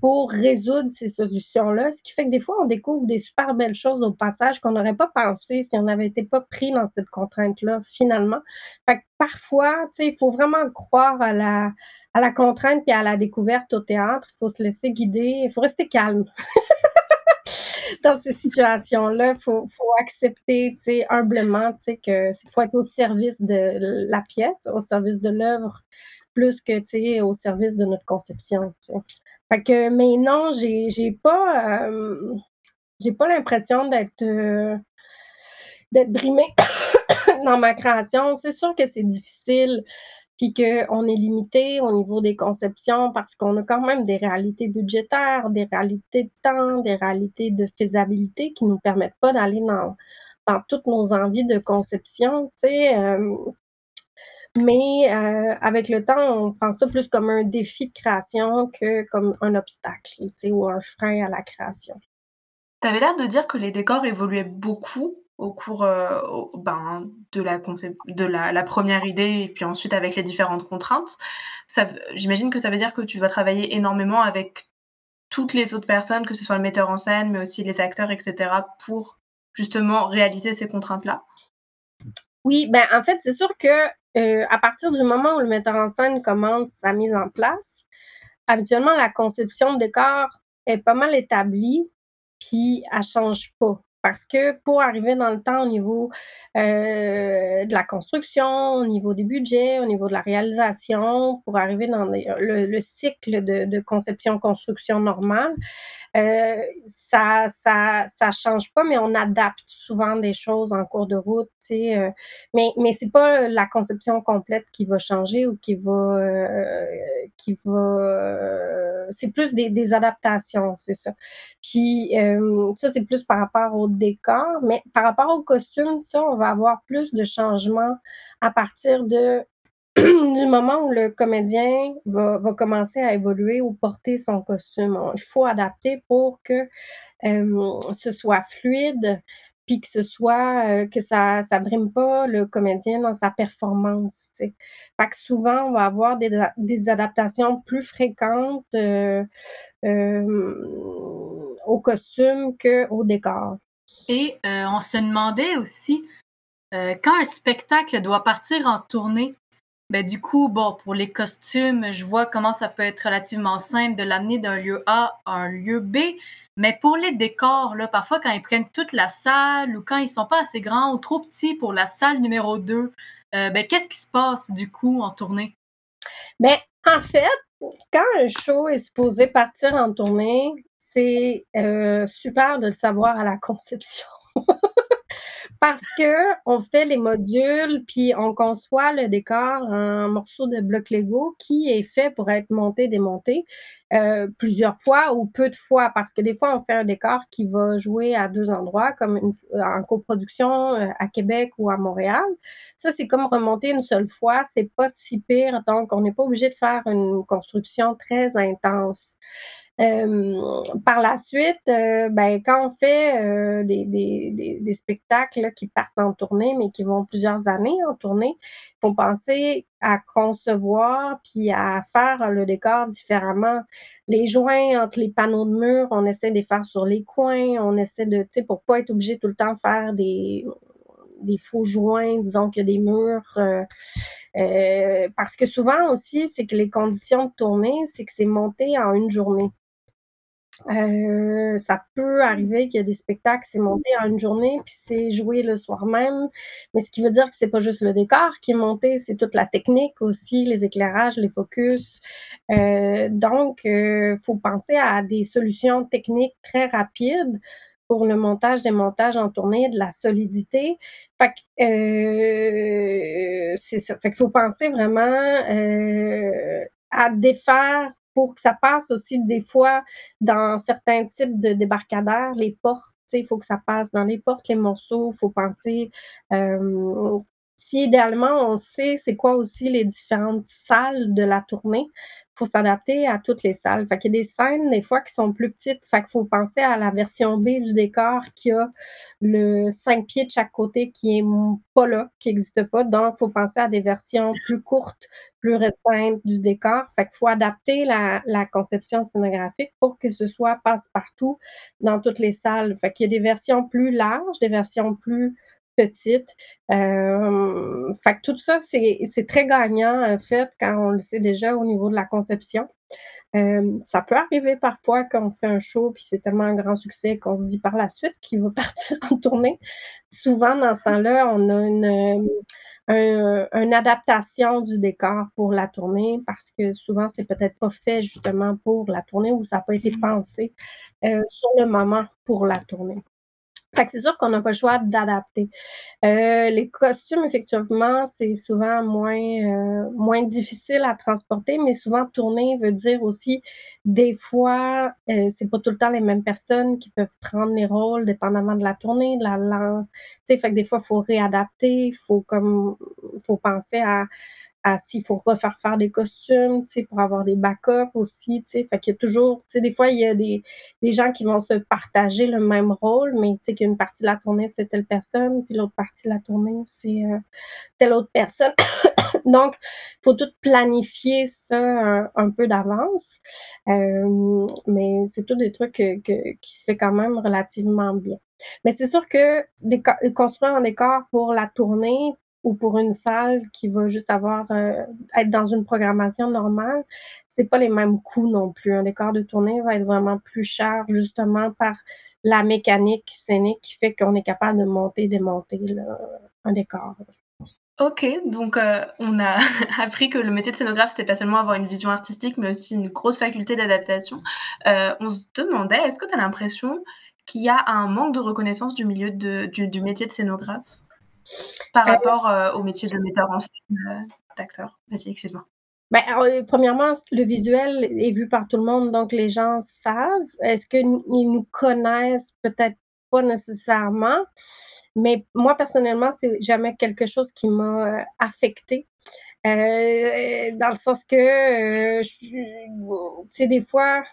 [SPEAKER 2] pour résoudre ces solutions-là, ce qui fait que des fois, on découvre des super belles choses au passage qu'on n'aurait pas pensé si on n'avait été pas pris dans cette contrainte-là, finalement. Fait que parfois, tu sais, il faut vraiment croire à la, à la contrainte puis à la découverte au théâtre. Il faut se laisser guider, il faut rester calme. dans ces situations-là, il faut, faut, accepter, humblement, que faut être au service de la pièce, au service de l'œuvre, plus que, au service de notre conception. Fait que, mais non, j'ai, j'ai pas, euh, j'ai pas l'impression d'être, euh, d'être brimée dans ma création. C'est sûr que c'est difficile, puis qu'on est limité au niveau des conceptions parce qu'on a quand même des réalités budgétaires, des réalités de temps, des réalités de faisabilité qui nous permettent pas d'aller dans, dans toutes nos envies de conception. Tu sais, euh, mais euh, avec le temps, on prend ça plus comme un défi de création que comme un obstacle, ou un frein à la création.
[SPEAKER 3] Tu avais l'air de dire que les décors évoluaient beaucoup au cours euh, ben, de, la, de la, première idée et puis ensuite avec les différentes contraintes. J'imagine que ça veut dire que tu vas travailler énormément avec toutes les autres personnes, que ce soit le metteur en scène, mais aussi les acteurs, etc., pour justement réaliser ces contraintes-là?
[SPEAKER 2] Oui, ben en fait, c'est sûr que euh, à partir du moment où le metteur en scène commence sa mise en place, habituellement, la conception de décor est pas mal établie, puis elle change pas. Parce que pour arriver dans le temps au niveau euh, de la construction, au niveau des budgets, au niveau de la réalisation, pour arriver dans le, cycle de, conception-construction normale, euh, ça, ça, change pas, mais on adapte souvent des choses en cours de route. Euh, mais mais c'est pas la conception complète qui va changer ou qui va qui va c'est plus des, des adaptations, c'est ça. Puis ça c'est plus par rapport au décor, mais par rapport au costume, ça, on va avoir plus de changements à partir de du moment où le comédien va, va, commencer à évoluer ou porter son costume. Il faut adapter pour que euh, ce soit fluide, puis que ce soit euh, que ça ça brime pas le comédien dans sa performance. T'sais. Fait que souvent, on va avoir des, des adaptations plus fréquentes euh, au costume qu'au décor.
[SPEAKER 4] Et on se demandait aussi, quand un spectacle doit partir en tournée, ben, du coup, bon, pour les costumes, je vois comment ça peut être relativement simple de l'amener d'un lieu A à un lieu B. Mais pour les décors, là, parfois, quand ils prennent toute la salle ou quand ils sont pas assez grands ou trop petits pour la salle numéro 2, euh, ben, qu'est-ce qui se passe, du coup, en tournée?
[SPEAKER 2] Ben, en fait, quand un show est supposé partir en tournée, c'est euh, super de le savoir à la conception. Parce que on fait les modules, puis on conçoit le décor en morceaux de blocs Lego qui est fait pour être monté, démonté euh, plusieurs fois ou peu de fois. Parce que des fois, on fait un décor qui va jouer à deux endroits, comme une, en coproduction euh, à Québec ou à Montréal. Ça, c'est comme remonter une seule fois. C'est pas si pire. Donc, on n'est pas obligé de faire une construction très intense. Euh, par la suite, euh, ben, quand on fait euh, des, des, des, spectacles qui partent en tournée, mais qui vont plusieurs années en tournée, il faut penser à concevoir puis à faire le décor différemment. Les joints entre les panneaux de mur, on essaie de les faire sur les coins, on essaie de, tu sais, pour pas être obligé tout le temps de faire des, des faux joints, disons que des murs. parce que souvent aussi, c'est que les conditions de tournée, c'est que c'est monté en une journée. Euh, ça peut arriver qu'il y a des spectacles, c'est monté en une journée, puis c'est joué le soir même. Mais ce qui veut dire que c'est pas juste le décor qui est monté, c'est toute la technique aussi, les éclairages, les focus. Euh, donc, il euh, faut penser à des solutions techniques très rapides pour le montage, des montages en tournée, de la solidité. Fait que, c'est ça. Fait qu'il faut penser vraiment à défaire pour que ça passe aussi des fois dans certains types de débarcadères, les portes, il faut que ça passe dans les portes, les morceaux, il faut penser euh, si idéalement on sait c'est quoi aussi les différentes salles de la tournée, faut s'adapter à toutes les salles. Fait qu'il y a des scènes, des fois, qui sont plus petites. Fait qu'il faut penser à la version B du décor qui a le cinq pieds de chaque côté qui est pas là, qui n'existe pas. Donc, il faut penser à des versions plus courtes, plus restreintes du décor. Fait qu'il faut adapter la, la conception scénographique pour que ce soit passe-partout dans toutes les salles. Fait qu'il y a des versions plus larges, des versions plus petite. Euh, fait que tout ça, c'est très gagnant, en fait, quand on le sait déjà au niveau de la conception. Euh, ça peut arriver parfois quand on fait un show, puis c'est tellement un grand succès qu'on se dit par la suite qu'il va partir en tournée. Souvent, dans ce temps-là, on a une, une adaptation du décor pour la tournée parce que souvent, c'est peut-être pas fait justement pour la tournée ou ça n'a pas été mmh. pensé euh, sur le moment pour la tournée. Fait que c'est sûr qu'on n'a pas le choix d'adapter. Euh, les costumes, effectivement, c'est souvent moins, euh, moins difficile à transporter, mais souvent tourner veut dire aussi des fois, euh, c'est pas tout le temps les mêmes personnes qui peuvent prendre les rôles dépendamment de la tournée, de la langue. Fait que des fois, il faut réadapter, il faut comme faut penser à s'il faut refaire faire des costumes, tu sais, pour avoir des backups aussi, tu sais. Fait qu'il y a toujours, tu sais, des fois, il y a des, des gens qui vont se partager le même rôle, mais tu sais qu'une partie de la tournée, c'est telle personne, puis l'autre partie de la tournée, c'est euh, telle autre personne. Donc, il faut tout planifier ça un, peu d'avance. Euh, mais c'est tout des trucs qui se fait quand même relativement bien. Mais c'est sûr que construire un décor pour la tournée, ou pour une salle qui va juste avoir euh, être dans une programmation normale, c'est pas les mêmes coûts non plus. Un décor de tournée va être vraiment plus cher justement par la mécanique scénique qui fait qu'on est capable de monter démonter un décor.
[SPEAKER 3] Ok, donc euh, on a appris que le métier de scénographe, c'était pas seulement avoir une vision artistique, mais aussi une grosse faculté d'adaptation. Euh, on se demandait, est-ce que tu as l'impression qu'il y a un manque de reconnaissance du milieu du métier de scénographe? Par euh, rapport euh, au métier de metteur en scène, euh, d'acteur. Vas-y, excuse-moi.
[SPEAKER 2] Ben, premièrement, le visuel est vu par tout le monde, donc les gens savent. Est-ce qu'ils nous connaissent? Peut-être pas nécessairement. Mais moi, personnellement, c'est jamais quelque chose qui m'a affecté. dans le sens que, tu sais, des fois,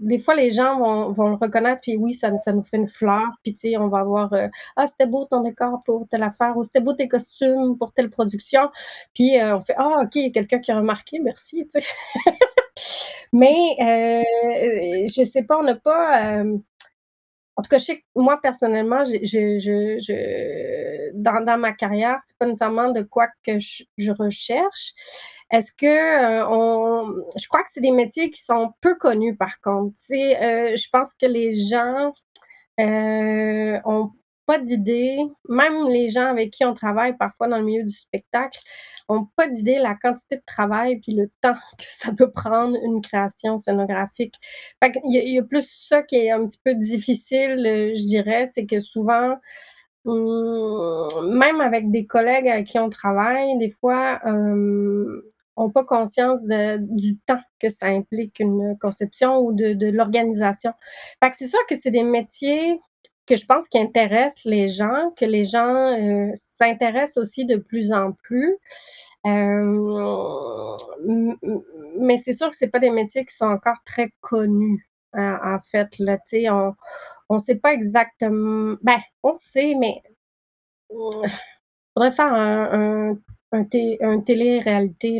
[SPEAKER 2] des fois, les gens vont, vont le reconnaître, puis oui, ça, ça nous fait une fleur, puis tu sais, on va avoir euh, Ah, c'était beau ton décor pour telle affaire, ou c'était beau tes costumes pour telle production. Puis euh, on fait Ah, OK, il y a quelqu'un qui a remarqué, merci. Mais euh, je sais pas, on n'a pas. En tout cas, je sais que moi, personnellement, dans, ma carrière, c'est pas nécessairement de quoi que je, recherche. Est-ce que euh, on, je crois que c'est des métiers qui sont peu connus par contre. Euh, je pense que les gens euh, ont pas d'idée, même les gens avec qui on travaille parfois dans le milieu du spectacle, ont pas d'idée la quantité de travail puis le temps que ça peut prendre une création scénographique. Il, y a, plus ça qui est un petit peu difficile, je dirais, c'est que souvent hum, même avec des collègues avec qui on travaille, des fois, euh, n'ont pas conscience du temps que ça implique une conception ou de, l'organisation. C'est sûr que c'est des métiers que je pense qui intéressent les gens, que les gens euh, s'intéressent aussi de plus en plus. Euh, mais c'est sûr que c'est pas des métiers qui sont encore très connus. Hein, en fait, là, on on sait pas exactement. Ben, on sait, mais il faudrait faire un, un un, télé-réalité,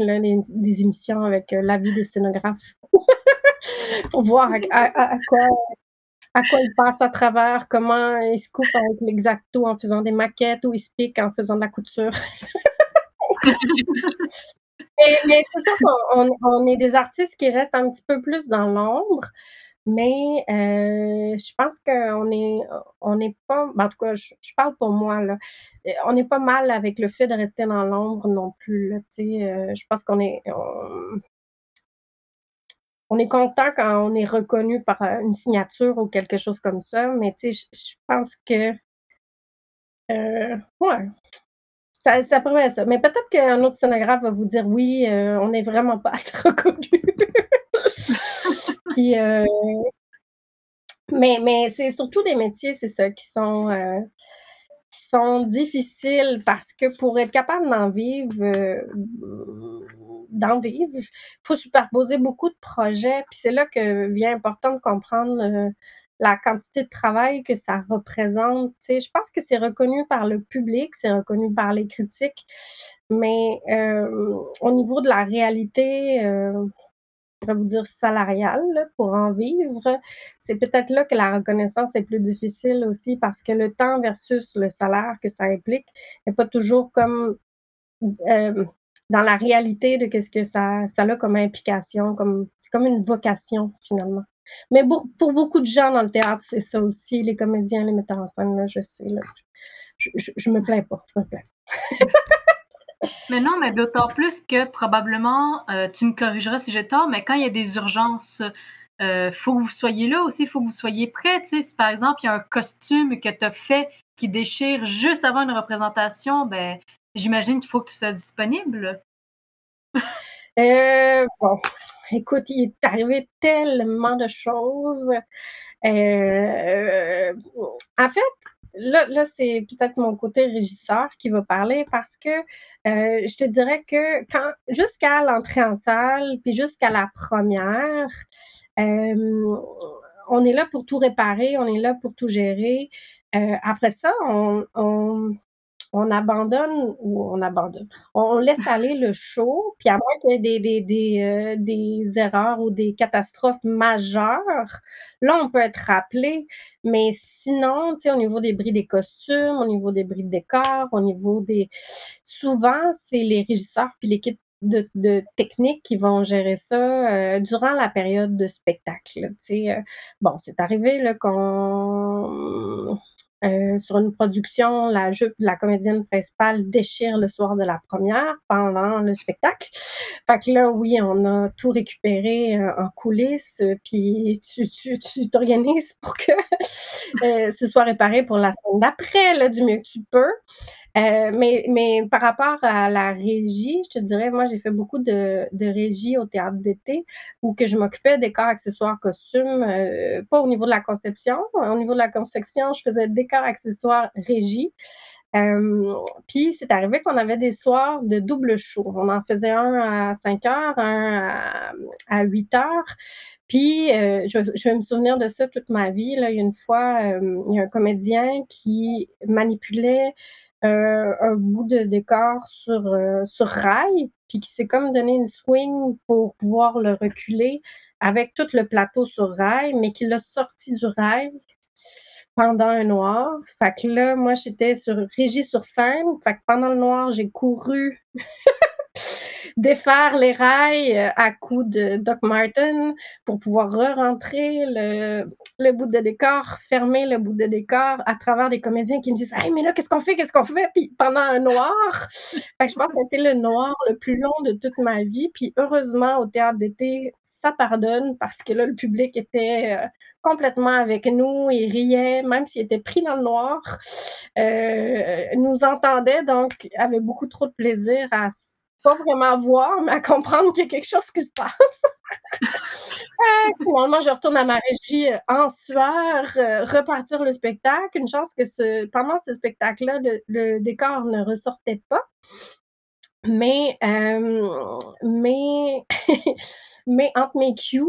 [SPEAKER 2] des, émissions avec euh, la vie des scénographes pour voir à, quoi à quoi ils passent à travers, comment ils se coupent avec l'exacto en faisant des maquettes ou ils se piquent en faisant de la couture. mais, c'est sûr qu'on on est des artistes qui restent un petit peu plus dans l'ombre. Mais euh, je pense qu'on est on n'est pas ben, en tout cas, je parle pour moi, là. On n'est pas mal avec le fait de rester dans l'ombre non plus, euh, je pense qu'on est on est content quand on est reconnu par, une signature ou quelque chose comme ça, mais tu sais, je pense que, ouais, ça ça ça. Mais peut-être qu'un autre scénographe va vous dire: «Oui, on n'est vraiment pas assez reconnu». Euh, mais c'est surtout des métiers, c'est ça, qui sont, euh, difficiles parce que pour être capable d'en vivre, euh, d'en vivre, il faut superposer beaucoup de projets. Puis c'est là que vient important de comprendre, la quantité de travail que ça représente. Je pense que c'est reconnu par le public, c'est reconnu par les critiques, mais, au niveau de la réalité, pourrais vous dire salariale pour en vivre, c'est peut-être là que la reconnaissance est plus difficile aussi parce que le temps versus le salaire que ça implique n'est pas toujours comme euh, dans la réalité de qu'est-ce que ça, ça a comme implication, comme c'est comme une vocation finalement. Mais pour, pour, beaucoup de gens dans le théâtre, c'est ça aussi, les comédiens, les metteurs en scène, là, je sais, là, je, je, me plains pas, je me plains.
[SPEAKER 4] Mais non, mais d'autant plus que probablement, euh, tu me corrigeras si j'ai tort, mais quand il y a des urgences, il euh, faut que vous soyez là aussi, il faut que vous soyez prêts. Si par exemple, il y a un costume que tu as fait qui déchire juste avant une représentation, ben, j'imagine qu'il faut que tu sois disponible.
[SPEAKER 2] Euh, bon, écoute, il est arrivé tellement de choses. en fait, là, là c'est peut-être mon côté régisseur qui va parler parce que euh, je te dirais que quand jusqu'à l'entrée en salle, puis jusqu'à la première, euh, on est là pour tout réparer, on est là pour tout gérer. Euh, après ça, on, on, on abandonne ou on abandonne? On laisse aller le show, puis à moins qu'il y ait euh, des, erreurs ou des catastrophes majeures, là, on peut être rappelé. Mais sinon, tu sais, au niveau des bris des costumes, au niveau des bris de décor, au niveau des... Souvent, c'est les régisseurs puis l'équipe de, de, technique qui vont gérer ça euh, durant la période de spectacle. Euh, bon, c'est arrivé qu'on euh, sur une production, la jupe de la comédienne principale déchire le soir de la première pendant le spectacle. Fait que là, oui, on a tout récupéré euh, en coulisses, puis tu, tu, tu t'organises pour que euh, ce soit réparé pour la semaine d'après, du mieux que tu peux. Euh, mais, mais par rapport à la régie, je te dirais, moi, j'ai fait beaucoup de, de régie au théâtre d'été où que je m'occupais des corps, accessoires, costumes, euh, pas au niveau de la conception. Au niveau de la conception, je faisais décors, accessoires, régie. Euh, puis c'est arrivé qu'on avait des soirs de double show. On en faisait un à 5 heures, un à, à 8 heures. Puis, je, vais me souvenir de ça toute ma vie. Là. Il y a une fois, il y a un comédien qui manipulait euh, un bout de décor sur, euh, sur rail, puis qui s'est comme donné une swing pour pouvoir le reculer avec tout le plateau sur rail, mais qui l'a sorti du rail pendant un noir. Fait que là, moi, j'étais sur régie sur scène. Fait que pendant le noir, j'ai couru défaire les rails euh, à coups de Doc Martin pour pouvoir re-rentrer le, le, bout de décor, fermer le bout de décor à travers des comédiens qui me disent Hey, mais là, qu'est-ce qu'on fait? Qu'est-ce qu'on fait? Puis pendant un noir, fait que je pense que c'était le noir le plus long de toute ma vie. Puis heureusement, au théâtre d'été, ça pardonne parce que là, le public était. Euh, complètement avec nous, il riait, même s'il était pris dans le noir, euh, nous entendait, donc avait beaucoup trop de plaisir à pas vraiment voir, mais à comprendre qu'il y a quelque chose qui se passe. Euh, finalement, je retourne à ma régie euh, en sueur, euh, repartir le spectacle. Une chance que ce, pendant ce spectacle-là, le, décor ne ressortait pas. Mais, mais, mais entre mes cues,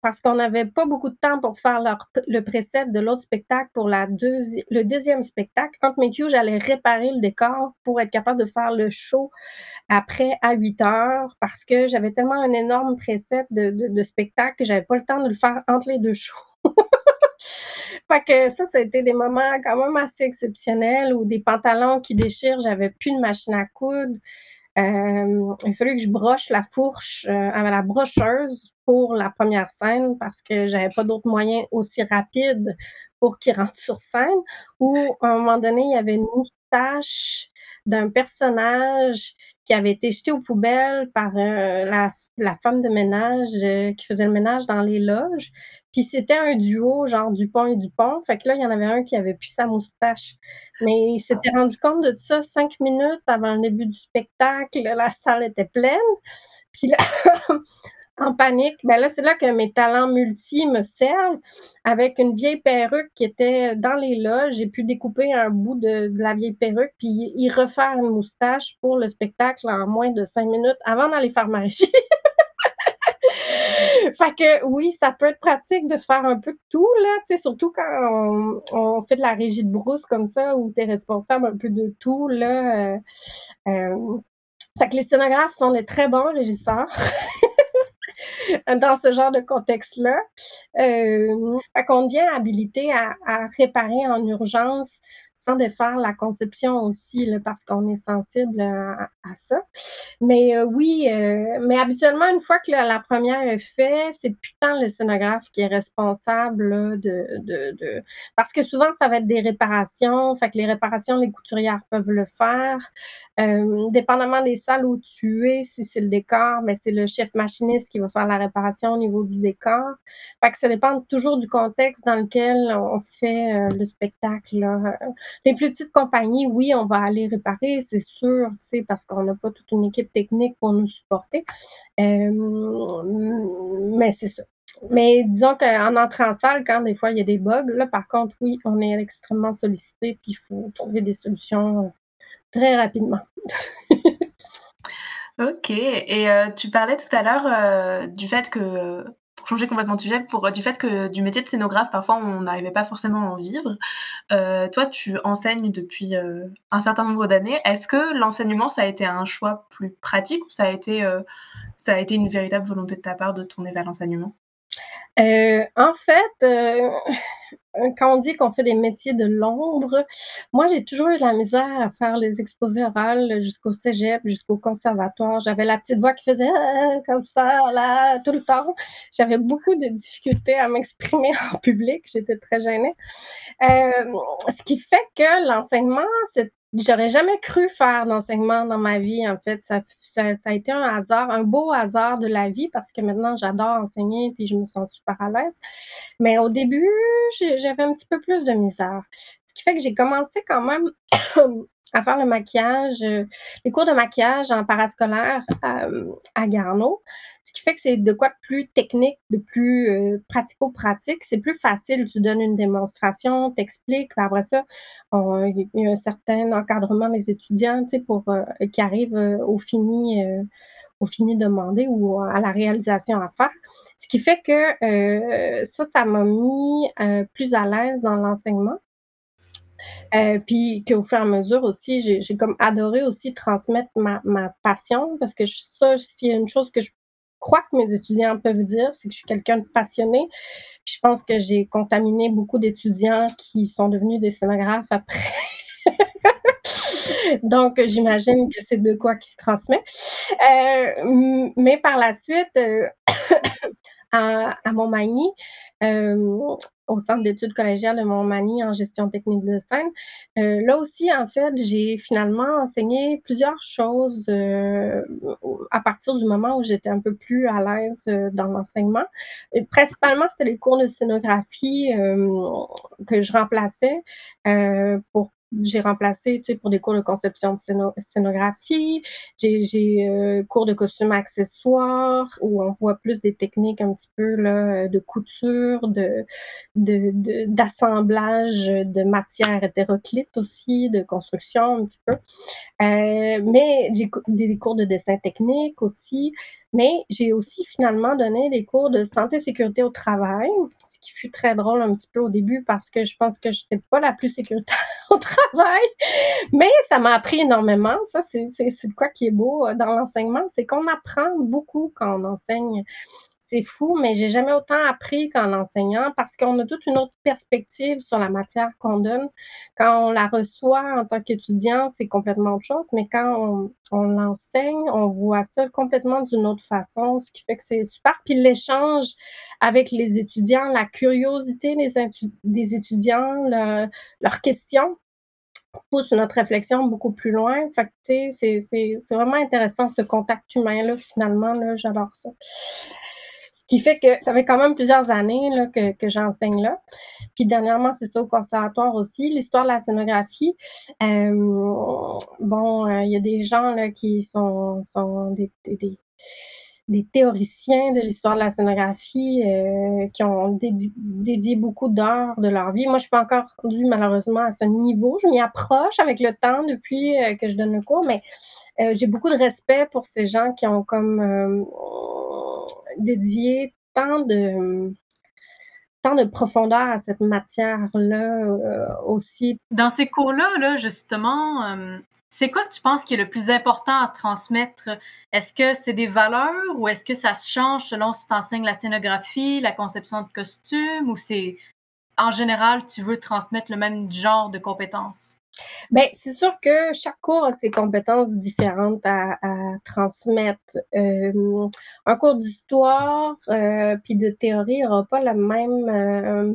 [SPEAKER 2] parce qu'on n'avait pas beaucoup de temps pour faire le preset de l'autre spectacle pour le deuxième spectacle. Entre mes cues, j'allais réparer le décor pour être capable de faire le show après à 8 heures parce que j'avais tellement un énorme preset de spectacle que j'avais pas le temps de le faire entre les deux shows. fait que ça, ça a été des moments quand même assez exceptionnels où des pantalons qui déchirent, j'avais plus de machine à coudre. Euh, il a fallu que je broche la fourche euh, la brocheuse pour la première scène parce que j'avais pas d'autres moyens aussi rapides pour qu'il rentre sur scène. Ou à un moment donné, il y avait une moustache d'un personnage qui avait été jeté aux poubelles par euh, la, la, femme de ménage euh, qui faisait le ménage dans les loges. Puis c'était un duo, genre Dupont et Dupont. Fait que là, il y en avait un qui avait plus sa moustache. Mais il s'était rendu compte de ça cinq minutes avant le début du spectacle. La salle était pleine. Puis là, en panique. Ben là, c'est là que mes talents multi me servent. Avec une vieille perruque qui était dans les loges, j'ai pu découper un bout de, la vieille perruque puis y refaire une moustache pour le spectacle en moins de cinq minutes avant d'aller faire ma régie. fait que oui, ça peut être pratique de faire un peu de tout, là, tu sais, surtout quand on, on, fait de la régie de brousse comme ça, où tu es responsable un peu de tout, là. Euh, euh, fait que les scénographes sont des très bons régisseurs. dans ce genre de contexte-là. Euh, devient habilité à, réparer en urgence sans défaire la conception aussi, là, parce qu'on est sensible à, à ça. Mais euh, oui, euh, mais habituellement, une fois que la, première est faite, c'est plus tant le scénographe qui est responsable de, de, de, Parce que souvent, ça va être des réparations. Fait que les réparations, les couturières peuvent le faire. Euh, dépendamment des salles où tu es, si c'est le décor, mais c'est le chef machiniste qui va faire la réparation au niveau du décor. Fait que ça dépend toujours du contexte dans lequel on fait euh, le spectacle. Les plus petites compagnies, oui, on va aller réparer, c'est sûr, parce qu'on n'a pas toute une équipe technique pour nous supporter. Euh, mais c'est ça. Mais disons qu'en entrant en salle, quand des fois il y a des bugs, là par contre, oui, on est extrêmement sollicité, puis il faut trouver des solutions très rapidement.
[SPEAKER 3] ok, et euh, tu parlais tout à l'heure euh, du fait que changer complètement de sujet pour du fait que du métier de scénographe, parfois on n'arrivait pas forcément à en vivre. Euh, toi, tu enseignes depuis euh, un certain nombre d'années. Est-ce que l'enseignement, ça a été un choix plus pratique ou ça a été, euh, ça a été une véritable volonté de ta part de tourner vers l'enseignement
[SPEAKER 2] euh, en fait, euh, quand on dit qu'on fait des métiers de l'ombre, moi, j'ai toujours eu la misère à faire les exposés orales jusqu'au cégep, jusqu'au conservatoire. J'avais la petite voix qui faisait ah, comme ça, là, tout le temps. J'avais beaucoup de difficultés à m'exprimer en public. J'étais très gênée. Euh, ce qui fait que l'enseignement, c'est J'aurais jamais cru faire d'enseignement dans ma vie, en fait. Ça, ça, a été un hasard, un beau hasard de la vie parce que maintenant, j'adore enseigner puis je me sens super à l'aise. Mais au début, j'avais un petit peu plus de misère. Ce qui fait que j'ai commencé quand même à faire le maquillage, les cours de maquillage en parascolaire à Garneau. Ce qui fait que c'est de quoi de plus technique, de plus pratico-pratique. C'est plus facile. Tu donnes une démonstration, t'expliques. Après ça, il y a un certain encadrement des étudiants, pour qui arrivent au fini au fini demandé ou à la réalisation à faire. Ce qui fait que euh, ça, ça m'a mis euh, plus à l'aise dans l'enseignement. Euh, puis qu'au fur et à mesure aussi, j'ai comme adoré aussi transmettre ma, ma passion parce que ça, s'il y a une chose que je crois que mes étudiants peuvent dire, c'est que je suis quelqu'un de passionné. je pense que j'ai contaminé beaucoup d'étudiants qui sont devenus des scénographes après. Donc, j'imagine que c'est de quoi qui se transmet. Euh, mais par la suite, euh, à, Montmagny, euh, au Centre d'études collégiales de Montmagny en gestion technique de scène. là aussi, en fait, j'ai finalement enseigné plusieurs choses à partir du moment où j'étais un peu plus à l'aise dans l'enseignement. Principalement, c'était les cours de scénographie que je remplaçais pour j'ai remplacé, tu sais, pour des cours de conception de scénographie. J'ai euh, cours de costumes accessoires où on voit plus des techniques un petit peu là, de couture, de d'assemblage de, de, matières hétéroclites aussi, de construction un petit peu. Euh, mais j'ai des cours de dessin technique aussi. Mais j'ai aussi finalement donné des cours de santé et sécurité au travail, ce qui fut très drôle un petit peu au début parce que je pense que je n'étais pas la plus sécuritaire au travail. Mais ça m'a appris énormément. Ça, c'est quoi qui est beau euh, dans l'enseignement, c'est qu'on apprend beaucoup quand on enseigne c'est fou, mais j'ai jamais autant appris qu'en enseignant parce qu'on a toute une autre perspective sur la matière qu'on donne. Quand on la reçoit en tant qu'étudiant, c'est complètement autre chose, mais quand on, l'enseigne, on voit ça complètement d'une autre façon, ce qui fait que c'est super. Puis l'échange avec les étudiants, la curiosité des, étudiants, leurs questions pousse notre réflexion beaucoup plus loin. Fait c'est vraiment intéressant ce contact humain-là, finalement, là, j'adore ça qui fait que ça fait quand même plusieurs années que, j'enseigne là. Puis dernièrement, c'est ça au conservatoire aussi, l'histoire de la scénographie. Euh, bon, euh, il y a des gens là, qui sont, des, des, théoriciens de l'histoire de la scénographie euh, qui ont dédié, beaucoup d'heures de leur vie. Moi, je suis pas encore rendue malheureusement à ce niveau. Je m'y approche avec le temps depuis que je donne le cours, mais j'ai beaucoup de respect pour ces gens qui ont comme dédié tant de tant de profondeur à cette matière-là euh, aussi.
[SPEAKER 4] Dans ces cours-là, là, justement, euh, c'est quoi que tu penses qui est le plus important à transmettre? Est-ce que c'est des valeurs ou est-ce que ça se change selon si tu enseignes la scénographie, la conception de costumes ou c'est en général tu veux transmettre le même genre de compétences?
[SPEAKER 2] Ben, c'est sûr que chaque cours a ses compétences différentes à, transmettre. Euh, un cours d'histoire euh, puis de théorie n'aura pas la même euh,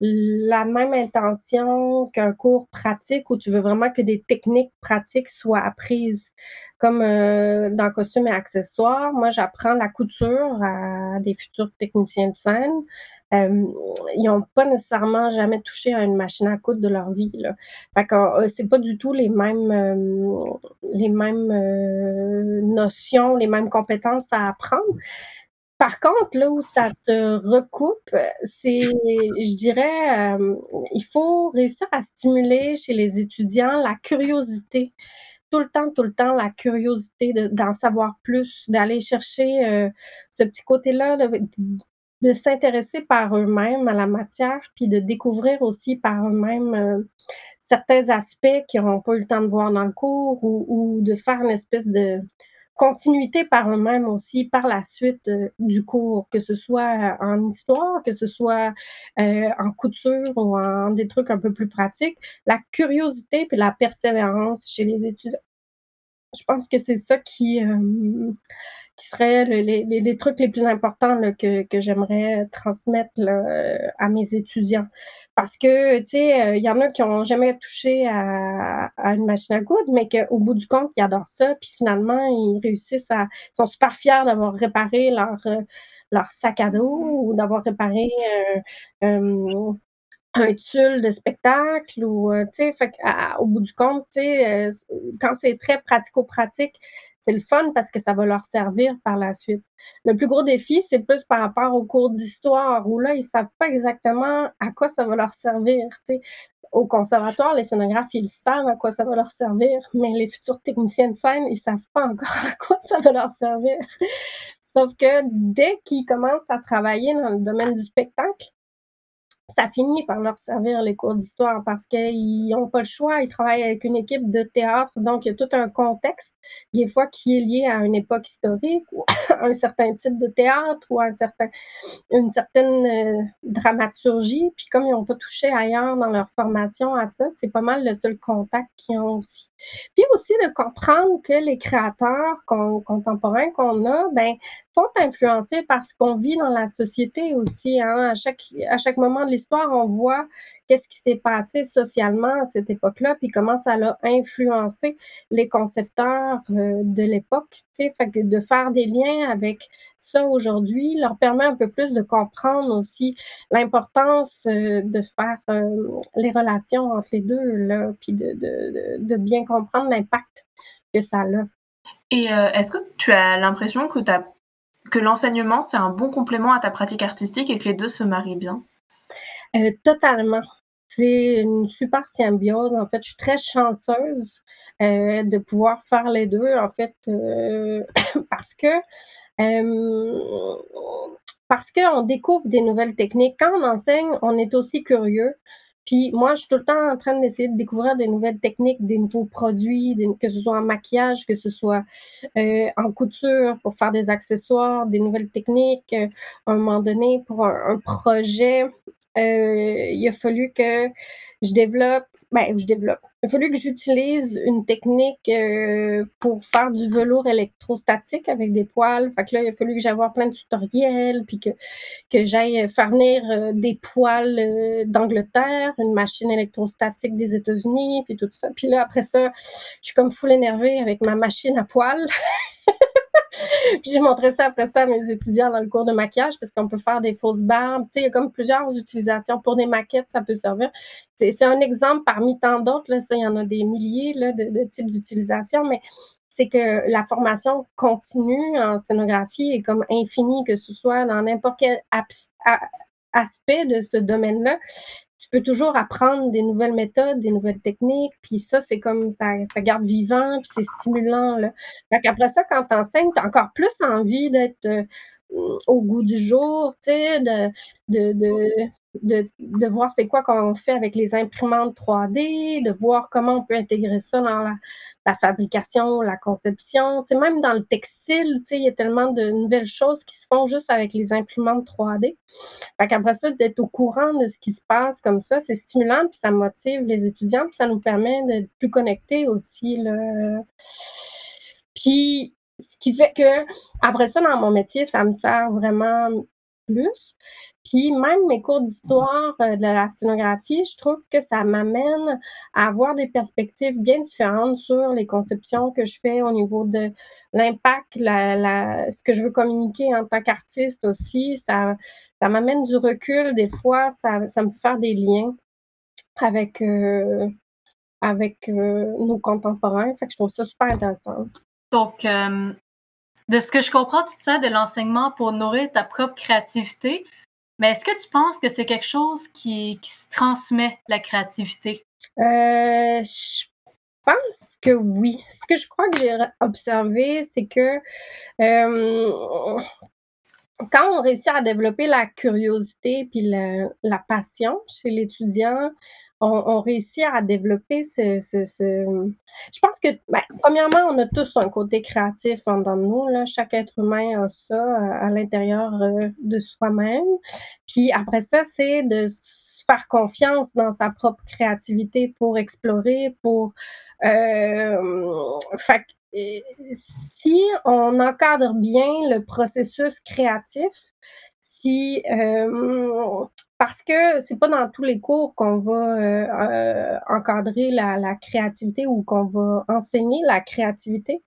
[SPEAKER 2] la même intention qu'un cours pratique où tu veux vraiment que des techniques pratiques soient apprises. Comme dans costume et accessoires, moi j'apprends la couture à des futurs techniciens de scène. Euh, ils n'ont pas nécessairement jamais touché à une machine à coudre de leur vie. Là. Fait que euh, c'est pas du tout les mêmes euh, les mêmes notions, les mêmes compétences à apprendre. Par contre, là où ça se recoupe, c'est, je dirais, il faut réussir à stimuler chez les étudiants la curiosité tout le temps, tout le temps la curiosité d'en savoir plus, d'aller chercher ce petit côté-là s'intéresser par eux-mêmes à la matière, puis de découvrir aussi par eux-mêmes euh, certains aspects qu'ils n'auront pas eu le temps de voir dans le cours ou, de faire une espèce de continuité par eux-mêmes aussi par la suite euh, du cours, que ce soit en histoire, que ce soit euh, en couture ou en des trucs un peu plus pratiques. La curiosité puis la persévérance chez les étudiants. Je pense que c'est ça qui, qui seraient les, les, trucs les plus importants que, que j'aimerais transmettre là, à mes étudiants. Parce que, tu sais, euh, il y en a qui n'ont jamais touché à, à, une machine à coudre, mais qu'au bout du compte, ils adorent ça. Puis finalement, ils réussissent à. Ils sont super fiers d'avoir réparé leur, euh, leur sac à dos ou d'avoir réparé euh, un tulle de spectacle ou, tu sais, au bout du compte, tu sais, quand c'est très pratico-pratique, c'est le fun parce que ça va leur servir par la suite. Le plus gros défi, c'est plus par rapport aux cours d'histoire où là, ils savent pas exactement à quoi ça va leur servir. sais. Au conservatoire, les scénographes, ils savent à quoi ça va leur servir, mais les futurs techniciens de scène, ils savent pas encore à quoi ça va leur servir. Sauf que dès qu'ils commencent à travailler dans le domaine du spectacle, ça finit par leur servir les cours d'histoire parce qu'ils n'ont pas le choix, ils travaillent avec une équipe de théâtre, donc il y a tout un contexte, des fois qui est lié à une époque historique ou à un certain type de théâtre ou à un certain, une certaine euh, dramaturgie. Puis comme ils n'ont pas touché ailleurs dans leur formation à ça, c'est pas mal le seul contact qu'ils ont aussi. Puis aussi de comprendre que les créateurs contemporains qu'on a, ben, sont influencés par ce qu'on vit dans la société aussi. Hein. À, chaque, à chaque moment de l'histoire, on voit qu'est-ce qui s'est passé socialement à cette époque-là, puis comment ça a influencé les concepteurs euh, de l'époque. De faire des liens avec ça aujourd'hui leur permet un peu plus de comprendre aussi l'importance euh, de faire euh, les relations entre les deux, là, puis de, de, de bien comprendre l'impact que ça a.
[SPEAKER 3] Et est-ce que tu as l'impression que, que l'enseignement, c'est un bon complément à ta pratique artistique et que les deux se marient bien?
[SPEAKER 2] Euh, totalement. C'est une super symbiose. En fait, je suis très chanceuse euh, de pouvoir faire les deux, en fait, euh, parce que parce qu'on découvre des nouvelles techniques. Quand on enseigne, on est aussi curieux. Puis moi, je suis tout le temps en train d'essayer de découvrir des nouvelles techniques, des nouveaux produits, que ce soit en maquillage, que ce soit en couture pour faire des accessoires, des nouvelles techniques. à un moment donné, pour un projet, euh, il a fallu que je développe, ben, je développe. Il a fallu que j'utilise une technique euh, pour faire du velours électrostatique avec des poils. Fait que là, il a fallu que j'aille voir plein de tutoriels, puis que, que j'aille faire venir euh, des poils d'Angleterre, une machine électrostatique des États-Unis, puis tout ça. Puis là, après ça, je suis comme full énervée avec ma machine à poils. puis j'ai montré ça après ça à mes étudiants dans le cours de maquillage parce qu'on peut faire des fausses barbes. Il y a comme plusieurs utilisations pour des maquettes, ça peut servir. C'est un exemple parmi tant d'autres. Ça, il y en a des milliers de types d'utilisation, mais c'est que la formation continue en scénographie est comme infinie, que ce soit dans n'importe quel aspect de ce domaine-là tu peux toujours apprendre des nouvelles méthodes, des nouvelles techniques, puis ça, c'est comme ça, ça garde vivant, puis c'est stimulant. Là. Fait ça, quand tu enseignes, tu as encore plus envie d'être euh, au goût du jour, tu sais, de, de, de, de voir c'est quoi qu'on fait avec les imprimantes 3D, de voir comment on peut intégrer ça dans la, fabrication, la conception. Même dans le textile, il y a tellement de nouvelles choses qui se font juste avec les imprimantes 3D. Fait ça, d'être au courant de ce qui se passe comme ça, c'est stimulant, puis ça motive les étudiants, puis ça nous permet d'être plus connectés aussi. Là. Puis, ce qui fait que, après ça, dans mon métier, ça me sert vraiment plus. Puis même mes cours d'histoire euh, de la scénographie, je trouve que ça m'amène à avoir des perspectives bien différentes sur les conceptions que je fais au niveau de l'impact, la, ce que je veux communiquer en tant qu'artiste aussi. Ça, ça m'amène du recul des fois, ça, ça me fait faire des liens avec, euh, avec euh, nos contemporains. Fait que je trouve ça super intéressant.
[SPEAKER 4] Donc, de ce que je comprends, tu te de l'enseignement pour nourrir ta propre créativité. Mais est-ce que tu penses que c'est quelque chose qui, se transmet, la créativité?
[SPEAKER 2] Euh, je pense que oui. Ce que je crois que j'ai observé, c'est que euh, quand on réussit à développer la curiosité puis la, la passion chez l'étudiant, on, réussit à développer ce, Je pense que, ben, premièrement, on a tous un côté créatif en dans nous. Là. Chaque être humain a ça à, l'intérieur euh, de soi-même. Puis après ça, c'est de faire confiance dans sa propre créativité pour explorer, pour... Euh, si on encadre bien le processus créatif, si euh, parce que c'est pas dans tous les cours qu'on va euh, euh, encadrer la, créativité ou qu'on va enseigner la créativité.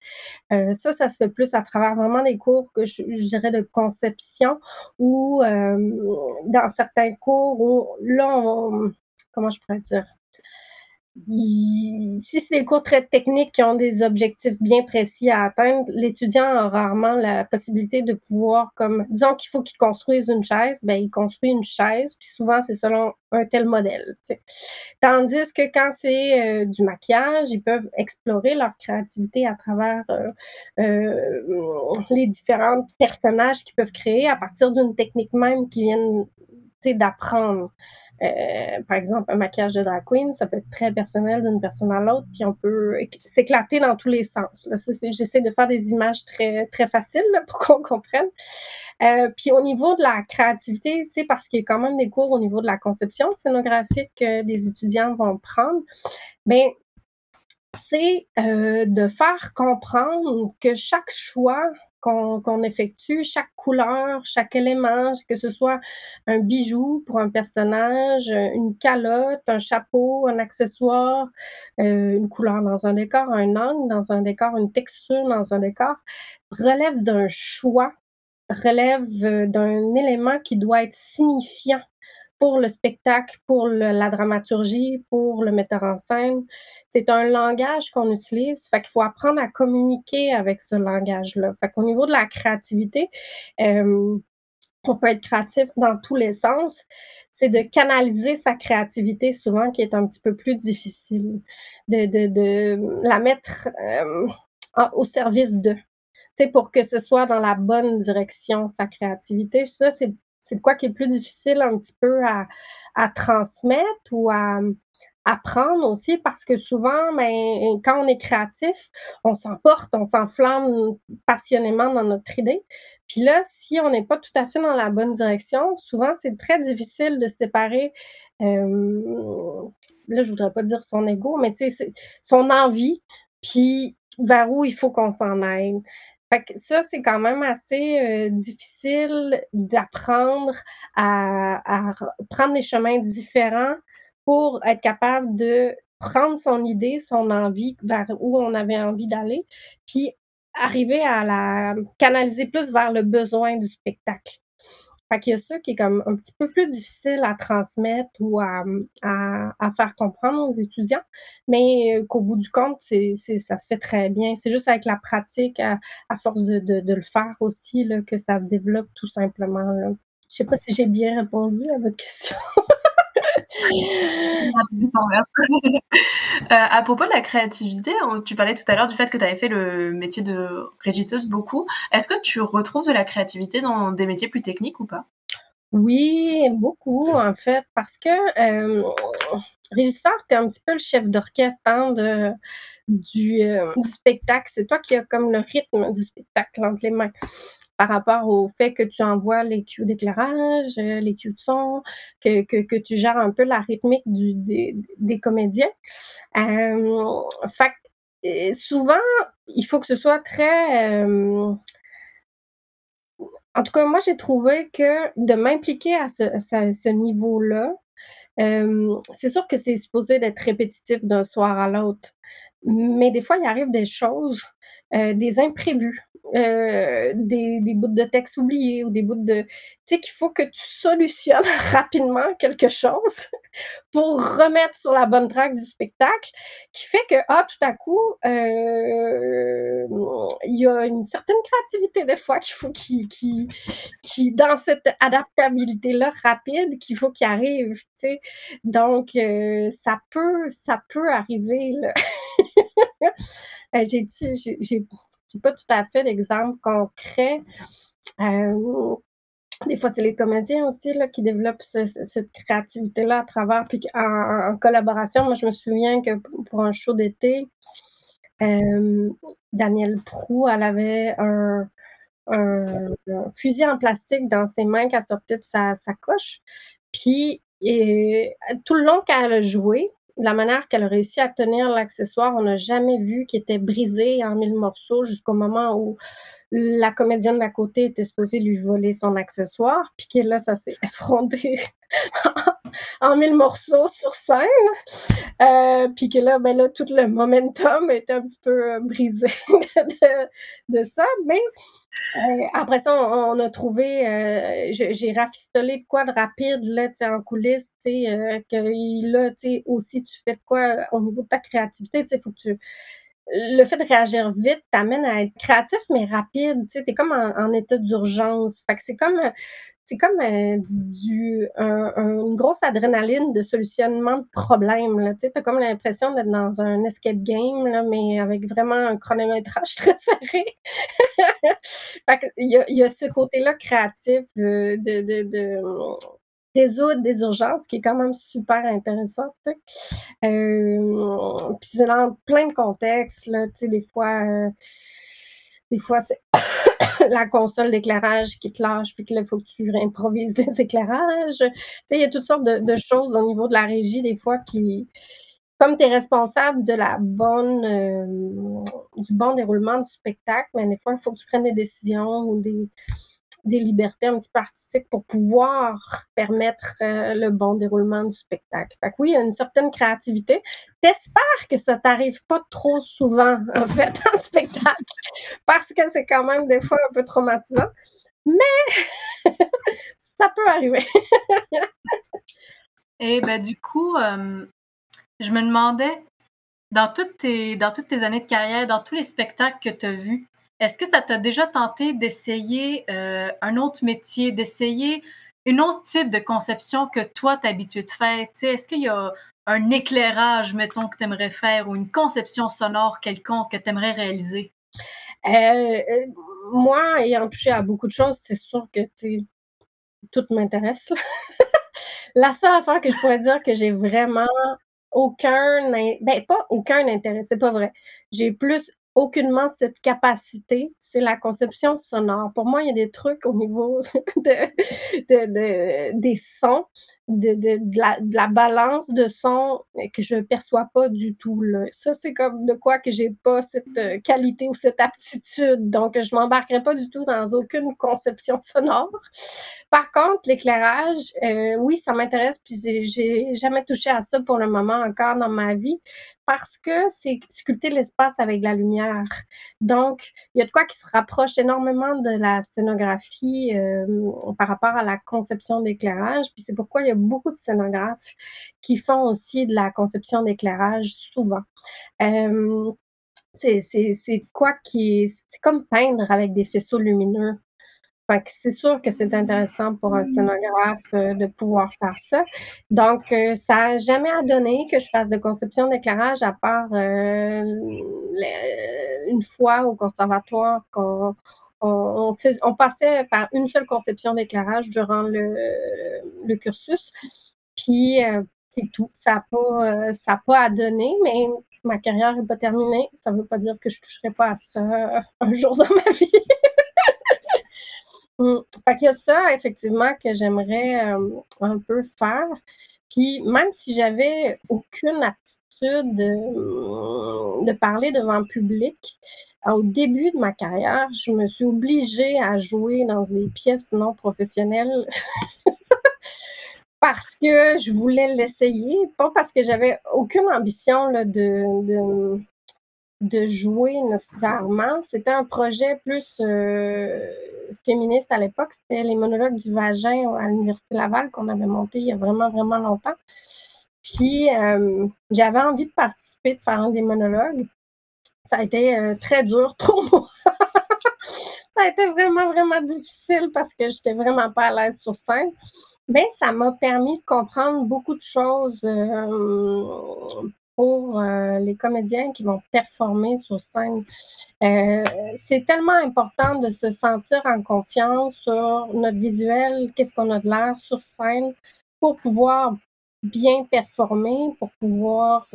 [SPEAKER 2] Euh, ça, ça se fait plus à travers vraiment des cours que je, je dirais de conception ou dans certains cours où là, on, comment je pourrais dire, si c'est des cours très techniques qui ont des objectifs bien précis à atteindre, l'étudiant a rarement la possibilité de pouvoir, comme, disons qu'il faut qu'il construise une chaise, ben il construit une chaise, puis souvent c'est selon un tel modèle. Tandis que quand c'est euh, du maquillage, ils peuvent explorer leur créativité à travers euh, euh, les différents personnages qu'ils peuvent créer à partir d'une technique même qu'ils viennent d'apprendre. Euh, par exemple, un maquillage de drag queen, ça peut être très personnel d'une personne à l'autre, puis on peut s'éclater dans tous les sens. J'essaie de faire des images très, très faciles pour qu'on comprenne. Euh, puis au niveau de la créativité, c'est parce qu'il y a quand même des cours au niveau de la conception scénographique que des étudiants vont prendre. Mais c'est euh, de faire comprendre que chaque choix qu'on effectue, chaque couleur, chaque élément, que ce soit un bijou pour un personnage, une calotte, un chapeau, un accessoire, euh, une couleur dans un décor, un angle dans un décor, une texture dans un décor, relève d'un choix, relève euh, d'un élément qui doit être signifiant pour le spectacle, pour la dramaturgie, pour le metteur en scène. C'est un langage qu'on utilise, fait qu'il faut apprendre à communiquer avec ce langage-là. Fait qu'au niveau de la créativité, euh, on peut être créatif dans tous les sens. C'est de canaliser sa créativité souvent qui est un petit peu plus difficile, de, de, de la mettre euh, au service de. C'est pour que ce soit dans la bonne direction, sa créativité. Ça, c'est c'est quoi qui est plus difficile un petit peu à, transmettre ou à apprendre aussi? Parce que souvent, ben, quand on est créatif, on s'emporte, on s'enflamme passionnément dans notre idée. Puis là, si on n'est pas tout à fait dans la bonne direction, souvent c'est très difficile de séparer. Euh, là, je voudrais pas dire son ego, mais son envie, puis vers où il faut qu'on s'en aille. Fait que ça, c'est quand même assez euh, difficile d'apprendre à, à, prendre des chemins différents pour être capable de prendre son idée, son envie vers où on avait envie d'aller, puis arriver à la canaliser plus vers le besoin du spectacle. Fait qu'il y a ça qui est comme un petit peu plus difficile à transmettre ou à, à, faire comprendre aux étudiants, mais euh, qu'au bout du compte, c'est, ça se fait très bien. C'est juste avec la pratique, à, force de, de, de, le faire aussi, là, que ça se développe tout simplement. Là. Je sais pas si j'ai bien répondu à votre question.
[SPEAKER 3] Euh, à propos de la créativité, tu parlais tout à l'heure du fait que tu avais fait le métier de régisseuse beaucoup. Est-ce que tu retrouves de la créativité dans des métiers plus techniques ou pas?
[SPEAKER 2] Oui, beaucoup en fait, parce que euh, régisseur, tu es un petit peu le chef d'orchestre hein, du, euh, du spectacle. C'est toi qui as comme le rythme du spectacle entre les mains par rapport au fait que tu envoies les cues d'éclairage, euh, les cues de son, que, tu gères un peu la rythmique du, des, comédiens. Euh, fait euh, souvent, il faut que ce soit très... En tout cas, moi, j'ai trouvé que de m'impliquer à ce, niveau-là, c'est sûr que c'est supposé d'être répétitif d'un soir à l'autre. Mais des fois, il arrive des choses, des imprévus. Euh, des, des, bouts de texte oubliés ou des bouts de... Tu sais qu'il faut que tu solutionnes rapidement quelque chose pour remettre sur la bonne traque du spectacle, qui fait que, ah, tout à coup, euh, il y a une certaine créativité des fois qu'il faut qui, qui, qui, dans cette adaptabilité-là rapide, qu'il faut qu'il arrive, tu sais. Donc, euh, ça peut, ça peut arriver, j'ai, j'ai, j'ai pas tout à fait l'exemple concret. Euh, des fois, c'est les comédiens aussi là, qui développent cette créativité-là à travers, puis en, collaboration. Moi, je me souviens que pour un show d'été, euh, Danielle Prou, elle avait un, fusil en plastique dans ses mains qu'elle sortait de sa, sa coche. Puis, et, tout le long qu'elle a joué, la manière qu'elle a réussi à tenir l'accessoire, on n'a jamais vu qu'il était brisé en mille morceaux jusqu'au moment où la comédienne d'à côté était supposée lui voler son accessoire, puis que là, ça s'est effondré en mille morceaux sur scène. Euh, puis que là, ben là, tout le momentum était un petit peu euh, brisé de, ça. Mais euh, après ça, on, a trouvé, j'ai rafistolé de quoi de rapide là, en coulisses, que là, aussi, tu fais de quoi au niveau de ta créativité, tu faut que tu le fait de réagir vite t'amène à être créatif mais rapide. Tu sais, t'es comme en, état d'urgence. Fait que c'est comme c'est comme euh, du une grosse adrénaline de solutionnement de problèmes. Tu as comme l'impression d'être dans un escape game, là, mais avec vraiment un chronométrage très serré. il, y a, y a ce côté-là créatif euh, de, résoudre des urgences, qui est quand même super intéressant. Euh, puis c'est dans plein de contextes, des fois, des fois c'est la console d'éclairage qui te lâche, puis qu'il faut que tu improvises des éclairages. Il y a toutes sortes de, choses au niveau de la régie, des fois, qui, comme tu es responsable de la bonne, euh, du bon déroulement du spectacle, mais des fois, il faut que tu prennes des décisions ou des, des libertés un petit peu artistiques pour pouvoir permettre euh, le bon déroulement du spectacle. Fait que oui, il y a une certaine créativité. T'espères que ça t'arrive pas trop souvent, en fait, en spectacle, parce que c'est quand même des fois un peu traumatisant, mais ça peut arriver.
[SPEAKER 4] Et ben du coup, euh, je me demandais, dans toutes, tes, dans toutes tes années de carrière, dans tous les spectacles que tu as vus, est-ce que ça t'a déjà tenté d'essayer euh, un autre métier, d'essayer un autre type de conception que toi, t'es habitué de faire? Est-ce qu'il y a un éclairage, mettons, que tu aimerais faire ou une conception sonore quelconque que tu aimerais réaliser?
[SPEAKER 2] Euh, euh, moi, ayant touché à beaucoup de choses, c'est sûr que tout m'intéresse. La seule affaire que je pourrais dire que j'ai vraiment aucun, ben pas aucun intérêt, c'est pas vrai. J'ai plus aucunement cette capacité, c'est la conception sonore. Pour moi, il y a des trucs au niveau de, des sons de, la, balance de son que je perçois pas du tout. Là. Ça, c'est comme de quoi que j'ai pas cette euh, qualité ou cette aptitude. Donc, je m'embarquerai pas du tout dans aucune conception sonore. Par contre, l'éclairage, euh, oui, ça m'intéresse, puis j'ai jamais touché à ça pour le moment encore dans ma vie parce que c'est sculpter l'espace avec la lumière. Donc, il y a de quoi qui se rapproche énormément de la scénographie euh, par rapport à la conception d'éclairage. Puis c'est pourquoi il y a beaucoup de scénographes qui font aussi de la conception d'éclairage souvent. Euh, c'est quoi qui. C'est comme peindre avec des faisceaux lumineux. C'est sûr que c'est intéressant pour un scénographe euh, de pouvoir faire ça. Donc, euh, ça n'a jamais à donner que je fasse de conception d'éclairage à part une fois au conservatoire qu'on on, passait par une seule conception d'éclairage durant le, cursus. Puis, euh, c'est tout. Ça n'a pas, euh, pas à donner, mais ma carrière n'est pas terminée. Ça ne veut pas dire que je ne toucherai pas à ça un jour dans ma vie. Hum, fait qu'il y a ça, effectivement, que j'aimerais euh, un peu faire. Puis, même si j'avais aucune aptitude de, parler devant le public, au début de ma carrière, je me suis obligée à jouer dans des pièces non professionnelles parce que je voulais l'essayer, pas parce que j'avais aucune ambition de, de, jouer nécessairement. C'était un projet plus euh, féministe à l'époque. C'était les monologues du vagin à l'Université Laval qu'on avait monté il y a vraiment, vraiment longtemps. Puis, euh, j'avais envie de participer, de faire un des monologues ça a été euh, très dur pour moi. ça a été vraiment, vraiment difficile parce que je n'étais vraiment pas à l'aise sur scène. Mais ça m'a permis de comprendre beaucoup de choses pour euh, les comédiens qui vont performer sur scène. c'est tellement important de se sentir en confiance sur notre visuel, qu'est-ce qu'on a de l'air sur scène pour pouvoir bien performer, pour pouvoir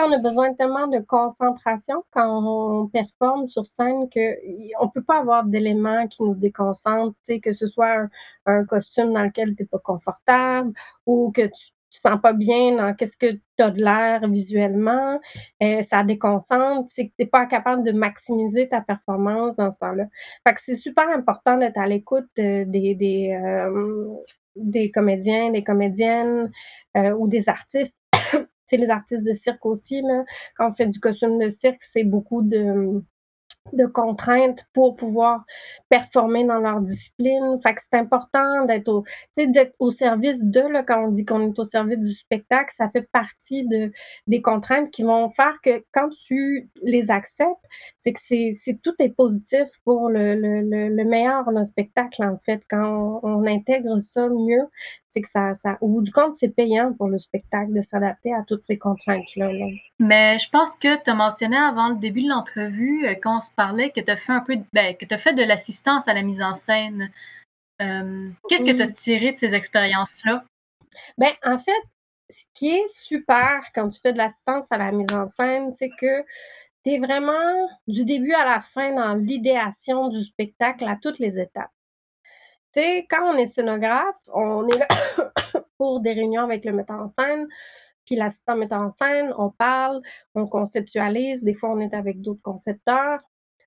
[SPEAKER 2] on a besoin tellement de concentration quand on performe sur scène qu'on ne peut pas avoir d'éléments qui nous déconcentrent, que ce soit un, costume dans lequel tu n'es pas confortable ou que tu tu te sens pas bien dans qu'est-ce que tu as de l'air visuellement, euh, ça déconcentre, c'est que tu n'es pas capable de maximiser ta performance dans ce temps-là. Fait que c'est super important d'être à l'écoute des, des, euh, des comédiens, des comédiennes euh, ou des artistes. c'est les artistes de cirque aussi, là. Quand on fait du costume de cirque, c'est beaucoup de de contraintes pour pouvoir performer dans leur discipline. Fait que c'est important d'être au, au service de, là, quand on dit qu'on est au service du spectacle, ça fait partie de, des contraintes qui vont faire que quand tu les acceptes, c'est que c'est, tout est positif pour le, le, le, meilleur d'un spectacle, en fait. Quand on, intègre ça mieux, c'est que ça, ça, au bout du compte, c'est payant pour le spectacle de s'adapter à toutes ces contraintes-là. Là.
[SPEAKER 4] Mais je pense que tu as mentionné avant le début de l'entrevue, euh, quand se parlait, que tu as fait un peu, ben, que tu fait de l'assistance à la mise en scène. Euh, qu'est-ce que tu as tiré de ces expériences-là?
[SPEAKER 2] Ben, en fait, ce qui est super quand tu fais de l'assistance à la mise en scène, c'est que tu es vraiment du début à la fin dans l'idéation du spectacle à toutes les étapes. Tu sais, quand on est scénographe, on est là pour des réunions avec le metteur en scène, puis l'assistant metteur en scène, on parle, on conceptualise, des fois on est avec d'autres concepteurs.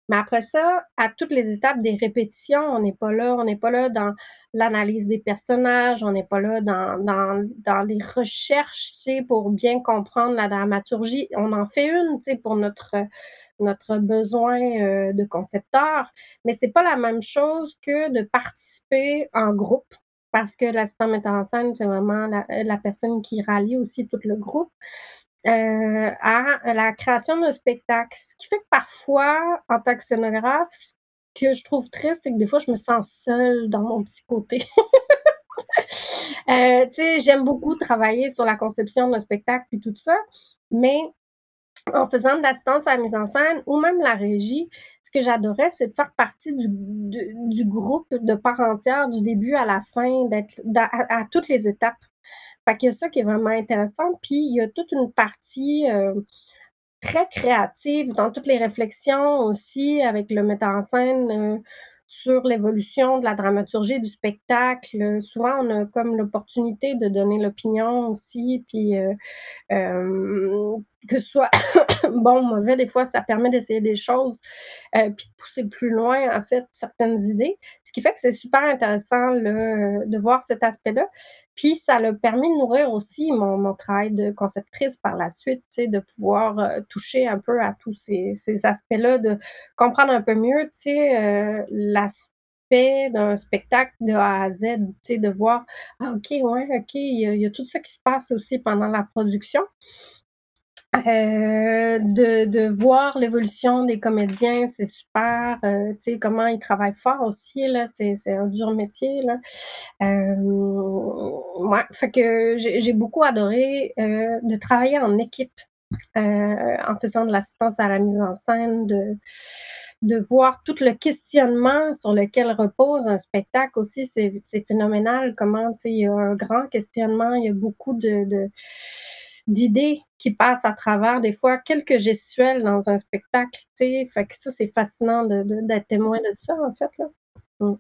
[SPEAKER 2] Mais après ça, à toutes les étapes des répétitions, on n'est pas là, on n'est pas là dans l'analyse des personnages, on n'est pas là dans, dans, dans les recherches, tu sais, pour bien comprendre la dramaturgie. On en fait une, tu sais, pour notre, notre besoin euh, de concepteur, mais c'est pas la même chose que de participer en groupe parce que l'assistant metteur en scène, c'est vraiment la, la, personne qui rallie aussi tout le groupe. Euh, à la création d'un spectacle. Ce qui fait que parfois, en tant que scénographe, ce que je trouve triste, c'est que des fois, je me sens seule dans mon petit côté. euh, tu sais, j'aime beaucoup travailler sur la conception d'un spectacle puis tout ça, mais en faisant de l'assistance à la mise en scène ou même la régie, ce que j'adorais, c'est de faire partie du, du, groupe de part entière, du début à la fin, d'être à, toutes les étapes. Fait qu'il y a ça qui est vraiment intéressant. Puis il y a toute une partie euh, très créative dans toutes les réflexions aussi avec le metteur en scène. Euh, sur l'évolution de la dramaturgie du spectacle. Souvent, on a comme l'opportunité de donner l'opinion aussi, puis euh, que ce soit bon ou mauvais, des fois, ça permet d'essayer des choses, euh, puis de pousser plus loin, en fait, certaines idées. Ce qui fait que c'est super intéressant de voir cet aspect-là. Puis ça a permis de nourrir aussi mon, mon travail de conceptrice par la suite, de pouvoir euh, toucher un peu à tous ces, ces aspects-là, de comprendre un peu mieux, euh, l'aspect d'un spectacle de A à Z, de voir, ah, OK, ouais, OK, il y, a, tout ça qui se passe aussi pendant la production. Euh, de, de, voir l'évolution des comédiens, c'est super. Euh, tu sais, comment ils travaillent fort aussi, là, c'est, un dur métier, là. Euh, ouais, fait que j'ai, beaucoup adoré de travailler en équipe, en faisant de l'assistance à la mise en scène, de, de voir tout le questionnement sur lequel repose un spectacle aussi, c'est, phénoménal. Comment, tu sais, il y a un grand questionnement, il y a beaucoup de d'idées qui passent à travers des fois quelques gestuels dans un spectacle, tu sais. Fait que ça, c'est fascinant d'être de, témoin de ça, en fait, là. Mm.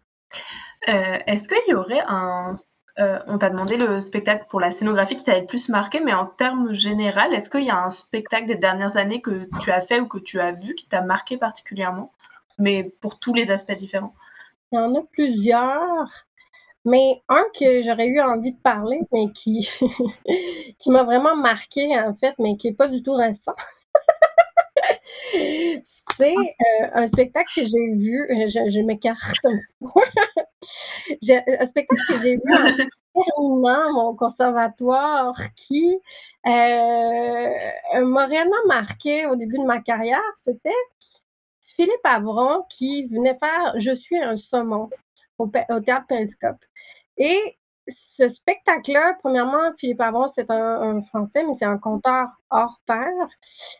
[SPEAKER 3] Euh, Est-ce qu'il y aurait un... Euh, on t'a demandé le spectacle pour la scénographie qui t'avait le plus marqué, mais en termes général, est-ce qu'il y a un spectacle des dernières années que tu as fait ou que tu as vu qui t'a marqué particulièrement, mais pour tous les aspects différents?
[SPEAKER 2] Il y en a plusieurs. Mais un que j'aurais eu envie de parler, mais qui, qui m'a vraiment marqué, en fait, mais qui n'est pas du tout récent. c'est euh, un spectacle que j'ai vu, euh, je, m'écarte un petit peu. un spectacle que j'ai vu en terminant mon conservatoire qui euh, m'a réellement marqué au début de ma carrière. C'était Philippe Avron qui venait faire Je suis un saumon au, Théâtre Périscope. Et ce spectacle-là, premièrement, Philippe Avron, c'est un, Français, mais c'est un conteur hors pair.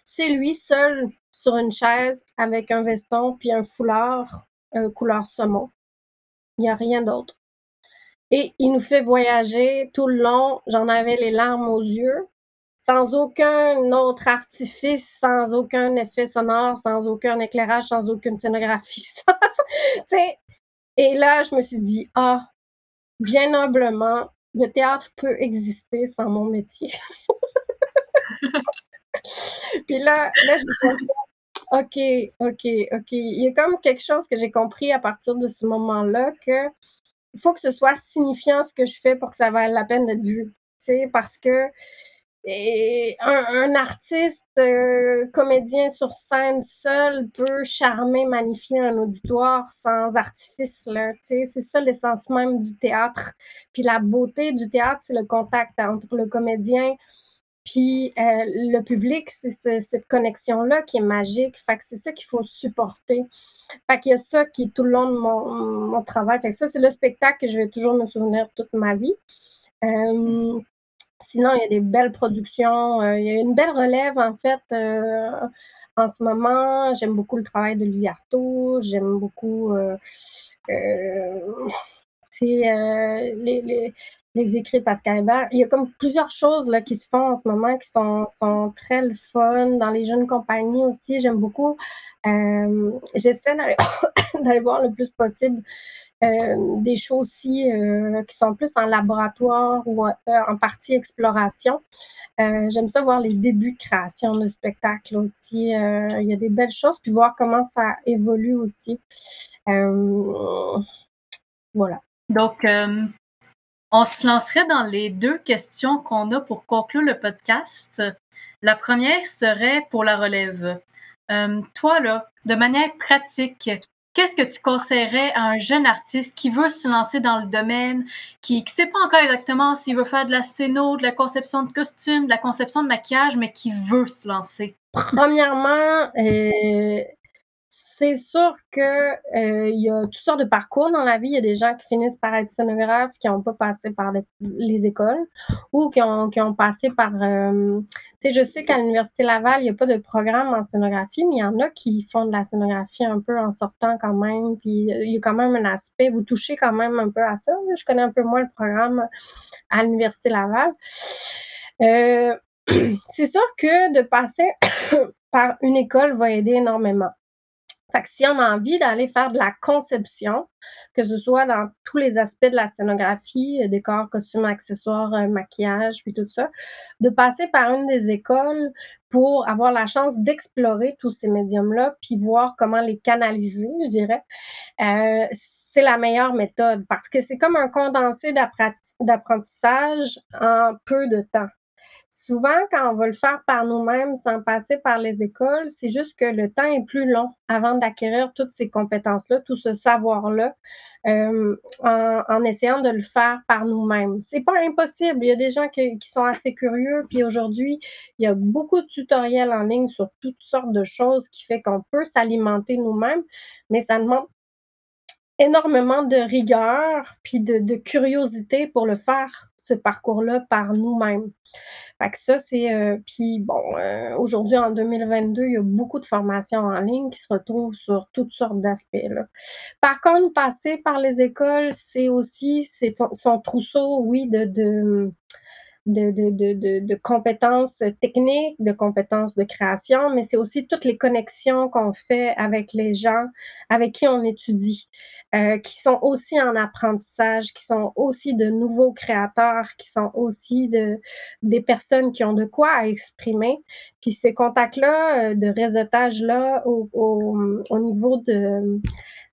[SPEAKER 2] C'est lui seul sur une chaise avec un veston puis un foulard euh, couleur saumon. Il n'y a rien d'autre. Et il nous fait voyager tout le long. J'en avais les larmes aux yeux, sans aucun autre artifice, sans aucun effet sonore, sans aucun éclairage, sans aucune scénographie. Et là, je me suis dit, ah, bien humblement, le théâtre peut exister sans mon métier. Puis là, là, je OK, OK, OK. Il y a comme quelque chose que j'ai compris à partir de ce moment-là que il faut que ce soit signifiant ce que je fais pour que ça vaille la peine d'être vu. C'est parce que et un, artiste, euh, comédien sur scène seul peut charmer, magnifier un auditoire sans artifice. C'est ça l'essence même du théâtre. Puis la beauté du théâtre, c'est le contact entre le comédien puis euh, le public, c'est cette connexion-là qui est magique. Fait c'est ça qu'il faut supporter. Fait y a ça qui est tout le long de mon, travail. Fait ça, c'est le spectacle que je vais toujours me souvenir toute ma vie. Euh, sinon, il y a des belles productions. Euh, il y a une belle relève, en fait, en ce moment. J'aime beaucoup le travail de Louis Artaud. J'aime beaucoup les, les, les écrits de Pascal Hébert. Il y a comme plusieurs choses là, qui se font en ce moment qui sont, sont très le fun. Dans les jeunes compagnies aussi, j'aime beaucoup. Euh, j'essaie d'aller voir le plus possible euh, des choses aussi euh, qui sont plus en laboratoire ou en partie exploration. J'aime ça voir les débuts de création de spectacle aussi. il y a des belles choses, puis voir comment ça évolue aussi. voilà.
[SPEAKER 4] Donc, on se lancerait dans les deux questions qu'on a pour conclure le podcast. La première serait pour la relève. Euh, toi, là, de manière pratique, qu'est-ce que tu conseillerais à un jeune artiste qui veut se lancer dans le domaine, qui ne sait pas encore exactement s'il veut faire de la scéno, de la conception de costumes, de la conception de maquillage, mais qui veut se lancer?
[SPEAKER 2] Premièrement, euh, c'est sûr que euh, y a toutes sortes de parcours dans la vie. Il y a des gens qui finissent par être scénographes qui n'ont pas passé par les, écoles ou qui ont, qui ont passé par. Euh, tu sais, je sais qu'à l'Université Laval, il n'y a pas de programme en scénographie, mais il y en a qui font de la scénographie un peu en sortant quand même. Puis il y a quand même un aspect, vous touchez quand même un peu à ça. Je connais un peu moins le programme à l'Université Laval. Euh, c'est sûr que de passer par une école va aider énormément. Fait que si on a envie d'aller faire de la conception, que ce soit dans tous les aspects de la scénographie, euh, décor, costumes, accessoires, euh, maquillage, puis tout ça, de passer par une des écoles pour avoir la chance d'explorer tous ces médiums-là, puis voir comment les canaliser, je dirais, euh, c'est la meilleure méthode parce que c'est comme un condensé d'apprentissage en peu de temps souvent, quand on va le faire par nous-mêmes sans passer par les écoles, c'est juste que le temps est plus long avant d'acquérir toutes ces compétences-là, tout ce savoir-là, euh, en, essayant de le faire par nous-mêmes. C'est pas impossible. Il y a des gens qui, sont assez curieux, puis aujourd'hui, il y a beaucoup de tutoriels en ligne sur toutes sortes de choses qui fait qu'on peut s'alimenter nous-mêmes, mais ça demande énormément de rigueur puis de curiosité pour le faire ce parcours-là par nous-mêmes. Fait ça, c'est. Euh, puis bon, euh, aujourd'hui, en 2022, il y a beaucoup de formations en ligne qui se retrouvent sur toutes sortes d'aspects. Par contre, passer par les écoles, c'est aussi son trousseau, oui, de de, de, de, de, compétences techniques, de compétences de création, mais c'est aussi toutes les connexions qu'on fait avec les gens avec qui on étudie, euh, qui sont aussi en apprentissage, qui sont aussi de nouveaux créateurs, qui sont aussi de, des personnes qui ont de quoi à exprimer. Puis ces contacts-là, euh, de réseautage-là au, au, au niveau de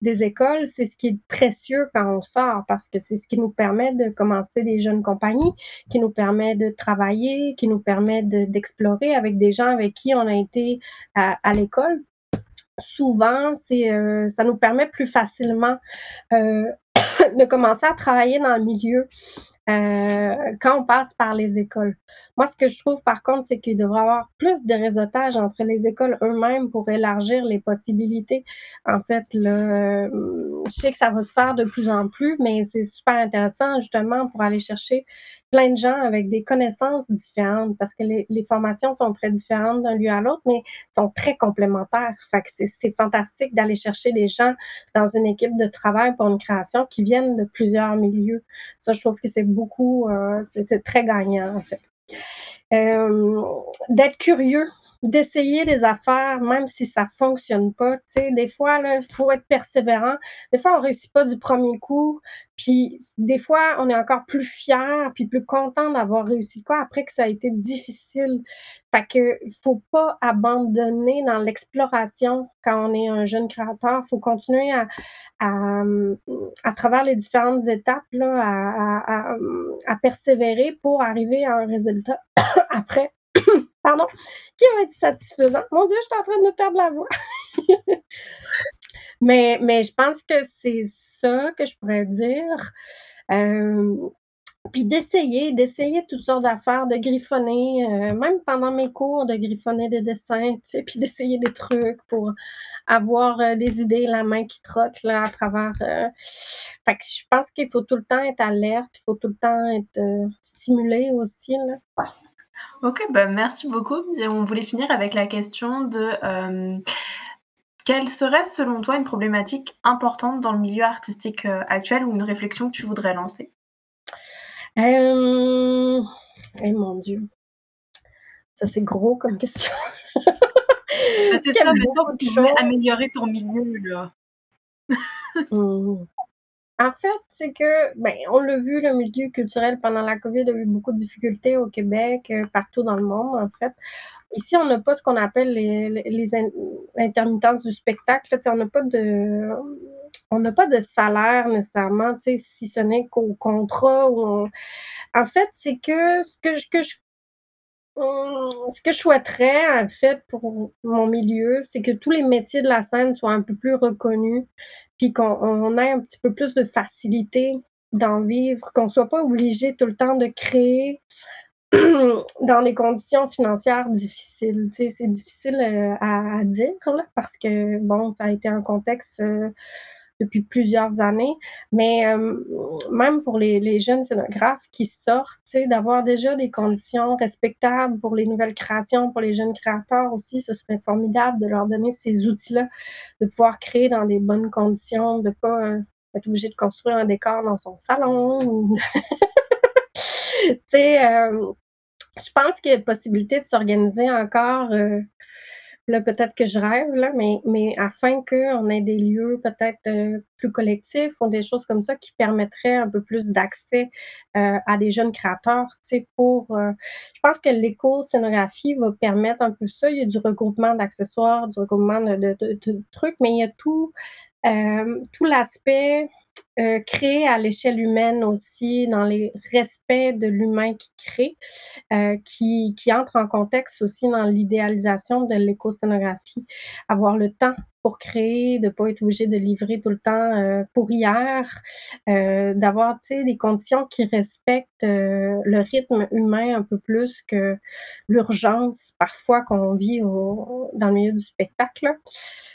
[SPEAKER 2] des écoles, c'est ce qui est précieux quand on sort parce que c'est ce qui nous permet de commencer des jeunes compagnies, qui nous permet de travailler, qui nous permet d'explorer avec des gens avec qui on a été à, l'école. Souvent, c'est euh, ça nous permet plus facilement euh, de commencer à travailler dans le milieu quand on passe par les écoles. Moi, ce que je trouve par contre, c'est qu'il devrait y avoir plus de réseautage entre les écoles eux-mêmes pour élargir les possibilités. En fait, là, je sais que ça va se faire de plus en plus, mais c'est super intéressant justement pour aller chercher plein de gens avec des connaissances différentes parce que les, les formations sont très différentes d'un lieu à l'autre, mais sont très complémentaires. Fait que c'est fantastique d'aller chercher des gens dans une équipe de travail pour une création qui viennent de plusieurs milieux. Ça, je trouve que c'est beaucoup, euh, c'est très gagnant en fait. Euh, d'être curieux d'essayer des affaires, même si ça fonctionne pas. Tu des fois, il faut être persévérant. Des fois, on réussit pas du premier coup. Puis des fois, on est encore plus fier, puis plus content d'avoir réussi quoi après que ça a été difficile. Fait que faut pas abandonner dans l'exploration quand on est un jeune créateur. Faut continuer à, à, à travers les différentes étapes là, à, à persévérer pour arriver à un résultat après. Pardon, qui va être satisfaisant? Mon Dieu, je suis en train de perdre la voix. mais, mais je pense que c'est ça que je pourrais dire. Euh, puis d'essayer, d'essayer toutes sortes d'affaires, de griffonner, euh, même pendant mes cours, de griffonner des dessins, tu sais, puis d'essayer des trucs pour avoir euh, des idées, la main qui trotte là à travers. Fait que je pense qu'il faut tout le temps être alerte, il faut tout le temps être stimulé aussi là.
[SPEAKER 3] Ok, bah merci beaucoup. On voulait finir avec la question de quelle serait selon toi une problématique importante dans le milieu artistique euh, actuel ou une réflexion que tu voudrais lancer?
[SPEAKER 2] Euh... Eh mon Dieu, ça c'est gros comme question.
[SPEAKER 4] Bah, c'est ça, mais toi, tu veux améliorer ton milieu là.
[SPEAKER 2] Mmh. En fait, c'est que, ben, on l'a vu, le milieu culturel pendant la COVID a eu beaucoup de difficultés au Québec, euh, partout dans le monde, en fait. Ici, on n'a pas ce qu'on appelle les, intermittences du spectacle. on n'a pas de on n'a pas de salaire nécessairement, si ce n'est qu'au contrat. En fait, c'est que ce que je, que je ce que je souhaiterais, en fait, pour mon milieu, c'est que tous les métiers de la scène soient un peu plus reconnus, puis qu'on ait un petit peu plus de facilité d'en vivre, qu'on soit pas obligé tout le temps de créer dans des conditions financières difficiles. Tu sais, c'est difficile euh, à, dire parce que, bon, ça a été un contexte euh, depuis plusieurs années, mais euh, même pour les, jeunes scénographes qui sortent, d'avoir déjà des conditions respectables pour les nouvelles créations, pour les jeunes créateurs aussi, ce serait formidable de leur donner ces outils-là, de pouvoir créer dans des bonnes conditions, de pas être obligé de construire un décor dans son salon. sais, je pense qu'il y a possibilité de s'organiser encore. Euh, là, peut-être que je rêve, là, mais, mais afin qu'on ait des lieux peut-être euh, plus collectifs ou des choses comme ça qui permettraient un peu plus d'accès euh, à des jeunes créateurs, tu sais, pour... je pense que l'éco-scénographie va permettre un peu ça. Il y a du regroupement d'accessoires, du regroupement de, de, de, trucs, mais il y a tout, tout l'aspect euh, créer à l'échelle humaine aussi, dans les respects de l'humain qui crée, euh, qui, qui entre en contexte aussi dans l'idéalisation de l'éco-scénographie. Avoir le temps pour créer, de pas être obligé de livrer tout le temps euh, pour hier, d'avoir des conditions qui respectent euh, le rythme humain un peu plus que l'urgence parfois qu'on vit au, dans le milieu du spectacle.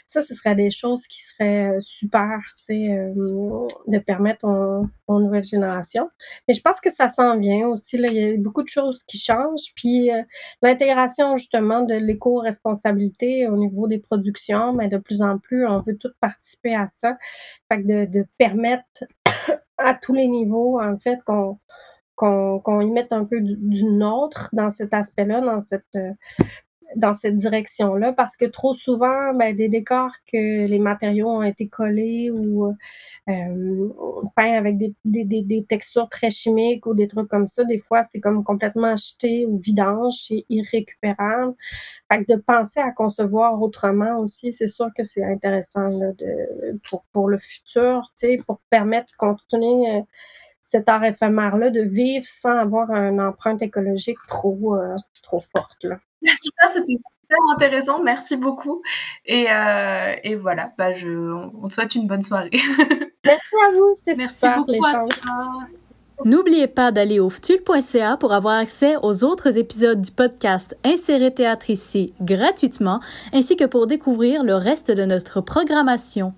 [SPEAKER 2] Ça, ce serait des choses qui seraient super, de permettre aux, nouvelles générations. Mais je pense que ça s'en vient aussi. Là, il y a beaucoup de choses qui changent. Puis l'intégration justement de l'éco-responsabilité au niveau des productions, mais de plus en plus, on veut tous participer à ça. Fait que de, permettre à tous les niveaux, en fait, qu'on qu'on y mette un peu du, du nôtre dans cet aspect-là, dans cette euh, dans cette direction-là parce que trop souvent, ben, des décors que les matériaux ont été collés ou euh, peints avec des, des, des, textures très chimiques ou des trucs comme ça, des fois, c'est comme complètement acheté ou vidange, c'est irrécupérable. Fait que de penser à concevoir autrement aussi, c'est sûr que c'est intéressant là, de, pour, pour le futur, pour permettre de continuer euh, cet art éphémère-là de vivre sans avoir une empreinte écologique trop, euh, trop forte. Là.
[SPEAKER 3] Super, c'était super intéressant. Merci beaucoup. Et, euh, et voilà, bah je, on te souhaite une bonne soirée.
[SPEAKER 2] Merci à vous, c'était super l'échange.
[SPEAKER 1] N'oubliez pas d'aller au ftul.ca pour avoir accès aux autres épisodes du podcast Insérer théâtre ici gratuitement, ainsi que pour découvrir le reste de notre programmation.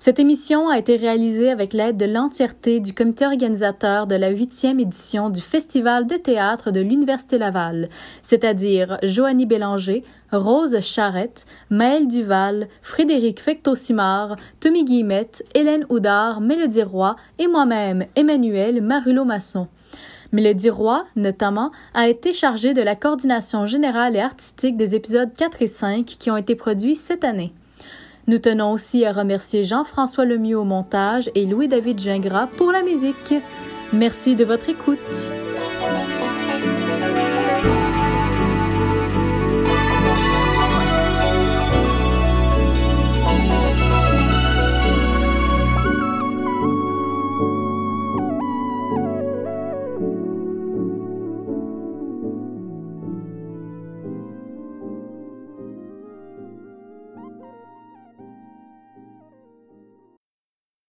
[SPEAKER 1] Cette émission a été réalisée avec l'aide de l'entièreté du comité organisateur de la huitième édition du Festival de théâtre de l'Université Laval, c'est-à-dire Joanie Bélanger, Rose Charrette, Maëlle Duval, Frédéric Fecto-Simard, Tommy Guillemette, Hélène Houdard, Mélodie Roy et moi-même, Emmanuel Marulot-Masson. Mélodie Roy, notamment, a été chargée de la coordination générale et artistique des épisodes 4 et 5 qui ont été produits cette année. Nous tenons aussi à remercier Jean-François Lemieux au montage et Louis-David Gingras pour la musique. Merci de votre écoute.